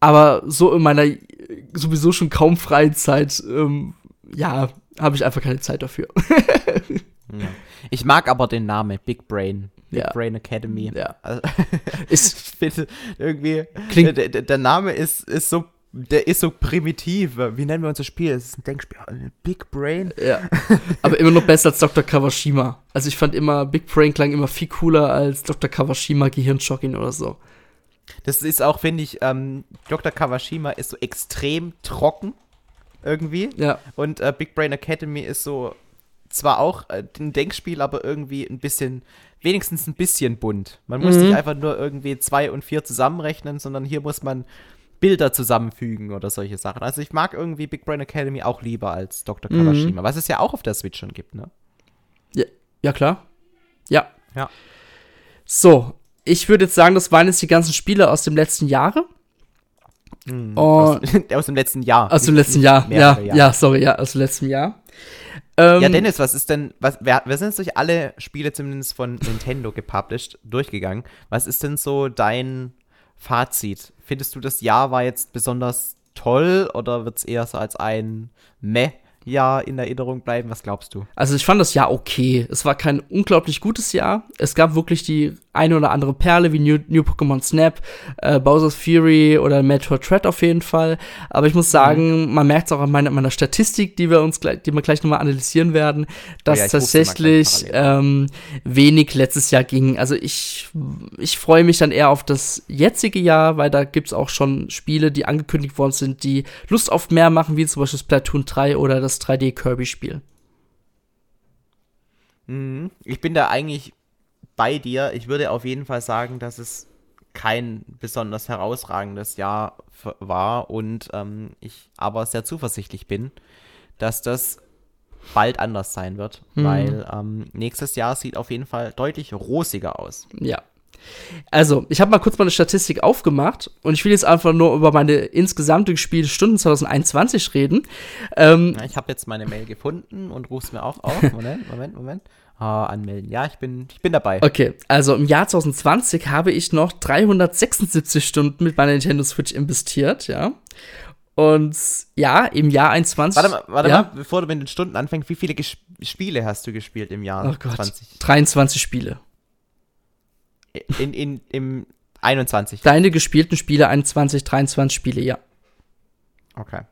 Aber so in meiner sowieso schon kaum freien Zeit, ähm, ja, habe ich einfach keine Zeit dafür. [LAUGHS] Ja. Ich mag aber den Namen Big Brain. Big Ja. Brain Academy. Ja. Also, [LAUGHS] Ist, [LAUGHS] finde irgendwie, Klingt- der, der, der Name ist, ist so, der ist so primitiv. Wie nennen wir unser Spiel? Es ist ein Denkspiel. Big Brain. ja. Aber immer noch besser als Dr. Kawashima. Also ich fand immer, Big Brain klang immer viel cooler als Dr. Kawashima Gehirnschocking oder so. Das ist auch, finde ich, ähm, Dr. Kawashima ist so extrem trocken irgendwie. Ja. Und äh, Big Brain Academy ist so zwar auch äh, ein Denkspiel, aber irgendwie ein bisschen, wenigstens ein bisschen bunt. Man muss Mhm. nicht einfach nur irgendwie zwei und vier zusammenrechnen, sondern hier muss man Bilder zusammenfügen oder solche Sachen. Also ich mag irgendwie Big Brain Academy auch lieber als Dr. Mhm. Kawashima, was es ja auch auf der Switch schon gibt, ne? Ja, ja klar. Ja. Ja. So, ich würde jetzt sagen, das waren jetzt die ganzen Spiele aus dem letzten Jahre. Mhm. Aus, [LAUGHS] aus dem letzten Jahr. Aus dem letzten Jahr. Ja, ja, sorry, ja, aus dem letzten Jahr. Ähm, Ja, Dennis, was ist denn, was, wir, wir sind jetzt durch alle Spiele zumindest von Nintendo gepublished durchgegangen. Was ist denn so dein Fazit? Findest du, das Jahr war jetzt besonders toll oder wird es eher so als ein Meh-Jahr in Erinnerung bleiben? Was glaubst du? Also ich fand das Jahr okay. Es war kein unglaublich gutes Jahr. Es gab wirklich die eine oder andere Perle wie New, New Pokémon Snap, äh, Bowser's Fury oder Metroid Dread auf jeden Fall. Aber ich muss sagen, man merkt es auch an meiner, meiner Statistik, die wir uns gleich, die wir gleich nochmal analysieren werden, dass ja, sie mal tatsächlich ähm, wenig letztes Jahr ging. Also ich, ich freue mich dann eher auf das jetzige Jahr, weil da gibt's auch schon Spiele, die angekündigt worden sind, die Lust auf mehr machen, wie zum Beispiel Splatoon 3 oder das 3D Kirby-Spiel. Mhm. Ich bin da eigentlich bei dir. Ich würde auf jeden Fall sagen, dass es kein besonders herausragendes Jahr war und ähm, ich aber sehr zuversichtlich bin, dass das bald anders sein wird, Mhm. weil ähm, nächstes Jahr sieht auf jeden Fall deutlich rosiger aus. Ja. Also, ich habe mal kurz meine Statistik aufgemacht und ich will jetzt einfach nur über meine insgesamte gespielte Stunden 2021 reden. Ähm, ich habe jetzt meine Mail gefunden und ruf's mir auch auf. [LAUGHS] Moment, Moment, Moment. Ah, anmelden. Ja, ich bin, ich bin dabei. okay, also im Jahr 2020 habe ich noch 376 Stunden mit meiner Nintendo Switch investiert, ja. Und ja, im Jahr 21. Warte mal, warte ja? mal, bevor du mit den Stunden anfängst, wie viele Ges Spiele hast du gespielt im Jahr Oh Gott. 20? 23 Spiele. In, in, Im 21. Deine gespielten Spiele 21, 23 Spiele, ja. Okay.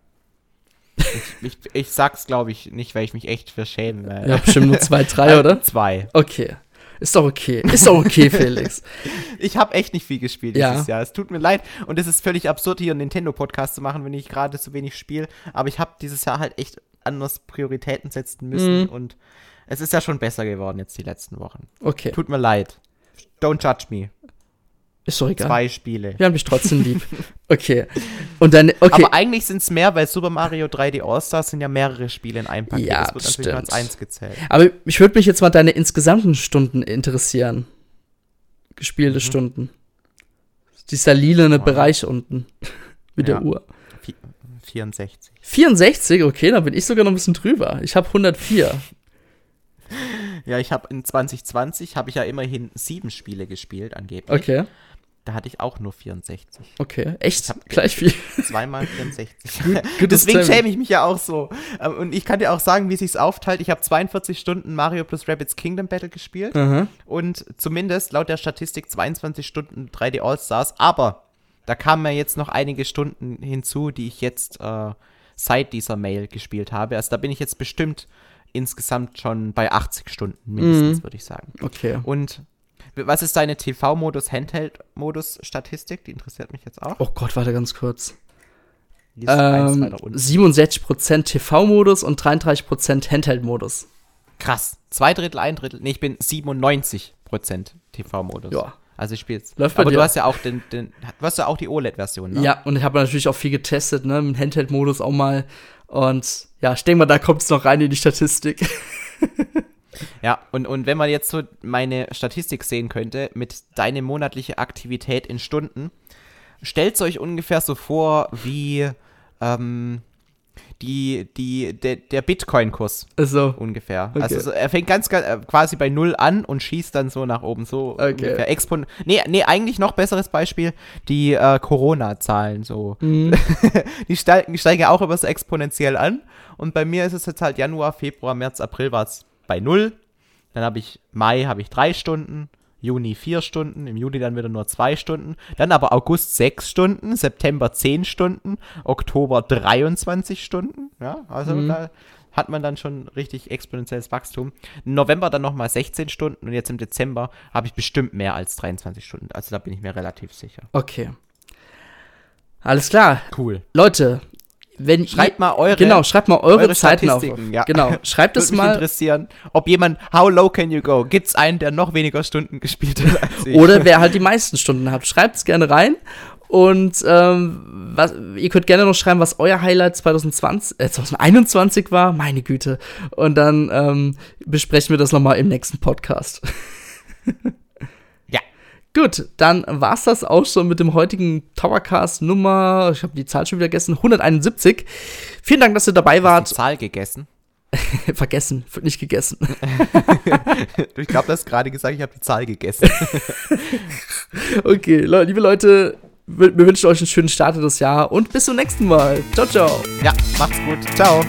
Ich, ich, ich sag's, glaube ich, nicht, weil ich mich echt verschäme. weil- Ja, bestimmt nur zwei, drei, oder? Zwei. Okay. Ist doch okay. Ist doch okay, [LAUGHS] Felix. Ich habe echt nicht viel gespielt Ja. dieses Jahr. Es tut mir leid. Und es ist völlig absurd, hier einen Nintendo-Podcast zu machen, wenn ich gerade so wenig spiele. Aber ich habe dieses Jahr halt echt anders Prioritäten setzen müssen. Mhm. Und es ist ja schon besser geworden jetzt die letzten Wochen. Okay. Tut mir leid. Don't judge me. Ist doch egal. Zwei Spiele. Wir haben dich trotzdem lieb. [LAUGHS] Okay. Und dann, okay. Aber eigentlich sind es mehr, weil Super Mario 3D All-Stars sind ja mehrere Spiele in einem Paket. Ja, das wird natürlich nur als stimmt. eins gezählt. Aber ich würde mich jetzt mal deine insgesamten Stunden interessieren. Gespielte Mhm. Stunden. Dieser lilane Ja. Bereich unten. [LAUGHS] Mit Ja. der Uhr. Vi- 64. 64, okay, da bin ich sogar noch ein bisschen drüber. Ich habe 104. [LAUGHS] Ja, ich habe in 2020 habe ich ja immerhin sieben Spiele gespielt, angeblich. Okay, Da hatte ich auch nur 64. okay. Echt? Gleich viel. [LAUGHS] Zweimal 64. Gutes [LAUGHS] Deswegen Timing. schäme ich mich ja auch so. Ähm, Und ich kann dir auch sagen, wie sich's aufteilt. Ich habe 42 Stunden Mario plus Rabbids Kingdom Battle gespielt Aha. und zumindest laut der Statistik 22 Stunden 3D All-Stars. Aber da kamen ja jetzt noch einige Stunden hinzu, die ich jetzt äh, seit dieser Mail gespielt habe. Also da bin ich jetzt bestimmt insgesamt schon bei 80 Stunden mindestens, Mhm. würde ich sagen. Okay. Und was ist deine TV-Modus, Handheld-Modus-Statistik? Die interessiert mich jetzt auch. Oh Gott, warte ganz kurz. Ähm, weiter unten. 67% TV-Modus und 33% Handheld-Modus. Krass. Zwei Drittel, ein Drittel. Nee, ich bin 97% TV-Modus. Ja. Also ich spiele. Läuft bei Aber dir. du hast ja auch den, den du hast ja auch die OLED-Version, ne? Ja, und ich habe natürlich auch viel getestet, ne, im Handheld-Modus auch mal. Und ja, ich denke mal, da kommt es noch rein in die Statistik. [LAUGHS] Ja, und, und wenn man jetzt so meine Statistik sehen könnte, mit deine monatliche Aktivität in Stunden, stellt euch ungefähr so vor wie ähm, die, die, der, der Bitcoin-Kurs Also, ungefähr. Okay. Also so, er fängt ganz, ganz äh, quasi bei null an und schießt dann so nach oben. So Okay. ungefähr. Expon nee, nee, eigentlich noch besseres Beispiel, die äh, Corona-Zahlen so. mhm. [LAUGHS] Die steigen, die steigen ja auch immer so exponentiell an. Und bei mir ist es jetzt halt Januar, Februar, März, April war es bei null. Dann habe ich Mai habe ich drei Stunden, Juni vier Stunden, im Juli dann wieder nur zwei Stunden. Dann aber August sechs Stunden, September zehn Stunden, Oktober 23 Stunden. Ja, also Mhm. da hat man dann schon richtig exponentielles Wachstum. Im November dann nochmal 16 Stunden und jetzt im Dezember habe ich bestimmt mehr als 23 Stunden. Also da bin ich mir relativ sicher. okay. Alles klar. Cool. Leute, wenn Schreibt ihr, mal eure Genau, schreibt mal eure, eure Zeiten auf. Ja. Genau, [LAUGHS] schreibt es mich mal. interessieren, ob jemand, how low can you go? Gibt's einen, der noch weniger Stunden [LAUGHS] gespielt hat? Oder wer halt die meisten Stunden hat. Schreibt es gerne rein. Und ähm, was, ihr könnt gerne noch schreiben, was euer Highlight 2020, äh, 2021 war. Meine Güte. Und dann ähm, besprechen wir das nochmal im nächsten Podcast. [LAUGHS] Gut, dann war's das auch schon mit dem heutigen Towercast Nummer, ich habe die Zahl schon wieder vergessen, 171. Vielen Dank, dass ihr dabei die wart. Zahl gegessen. [LAUGHS] Vergessen, wird nicht gegessen. [LAUGHS] ich glaube, du hast gerade gesagt, ich habe die Zahl gegessen. [LAUGHS] okay, le liebe Leute, wir wünschen euch einen schönen Start in das Jahr und bis zum nächsten Mal. Ciao, ciao. Ja, macht's gut. Ciao.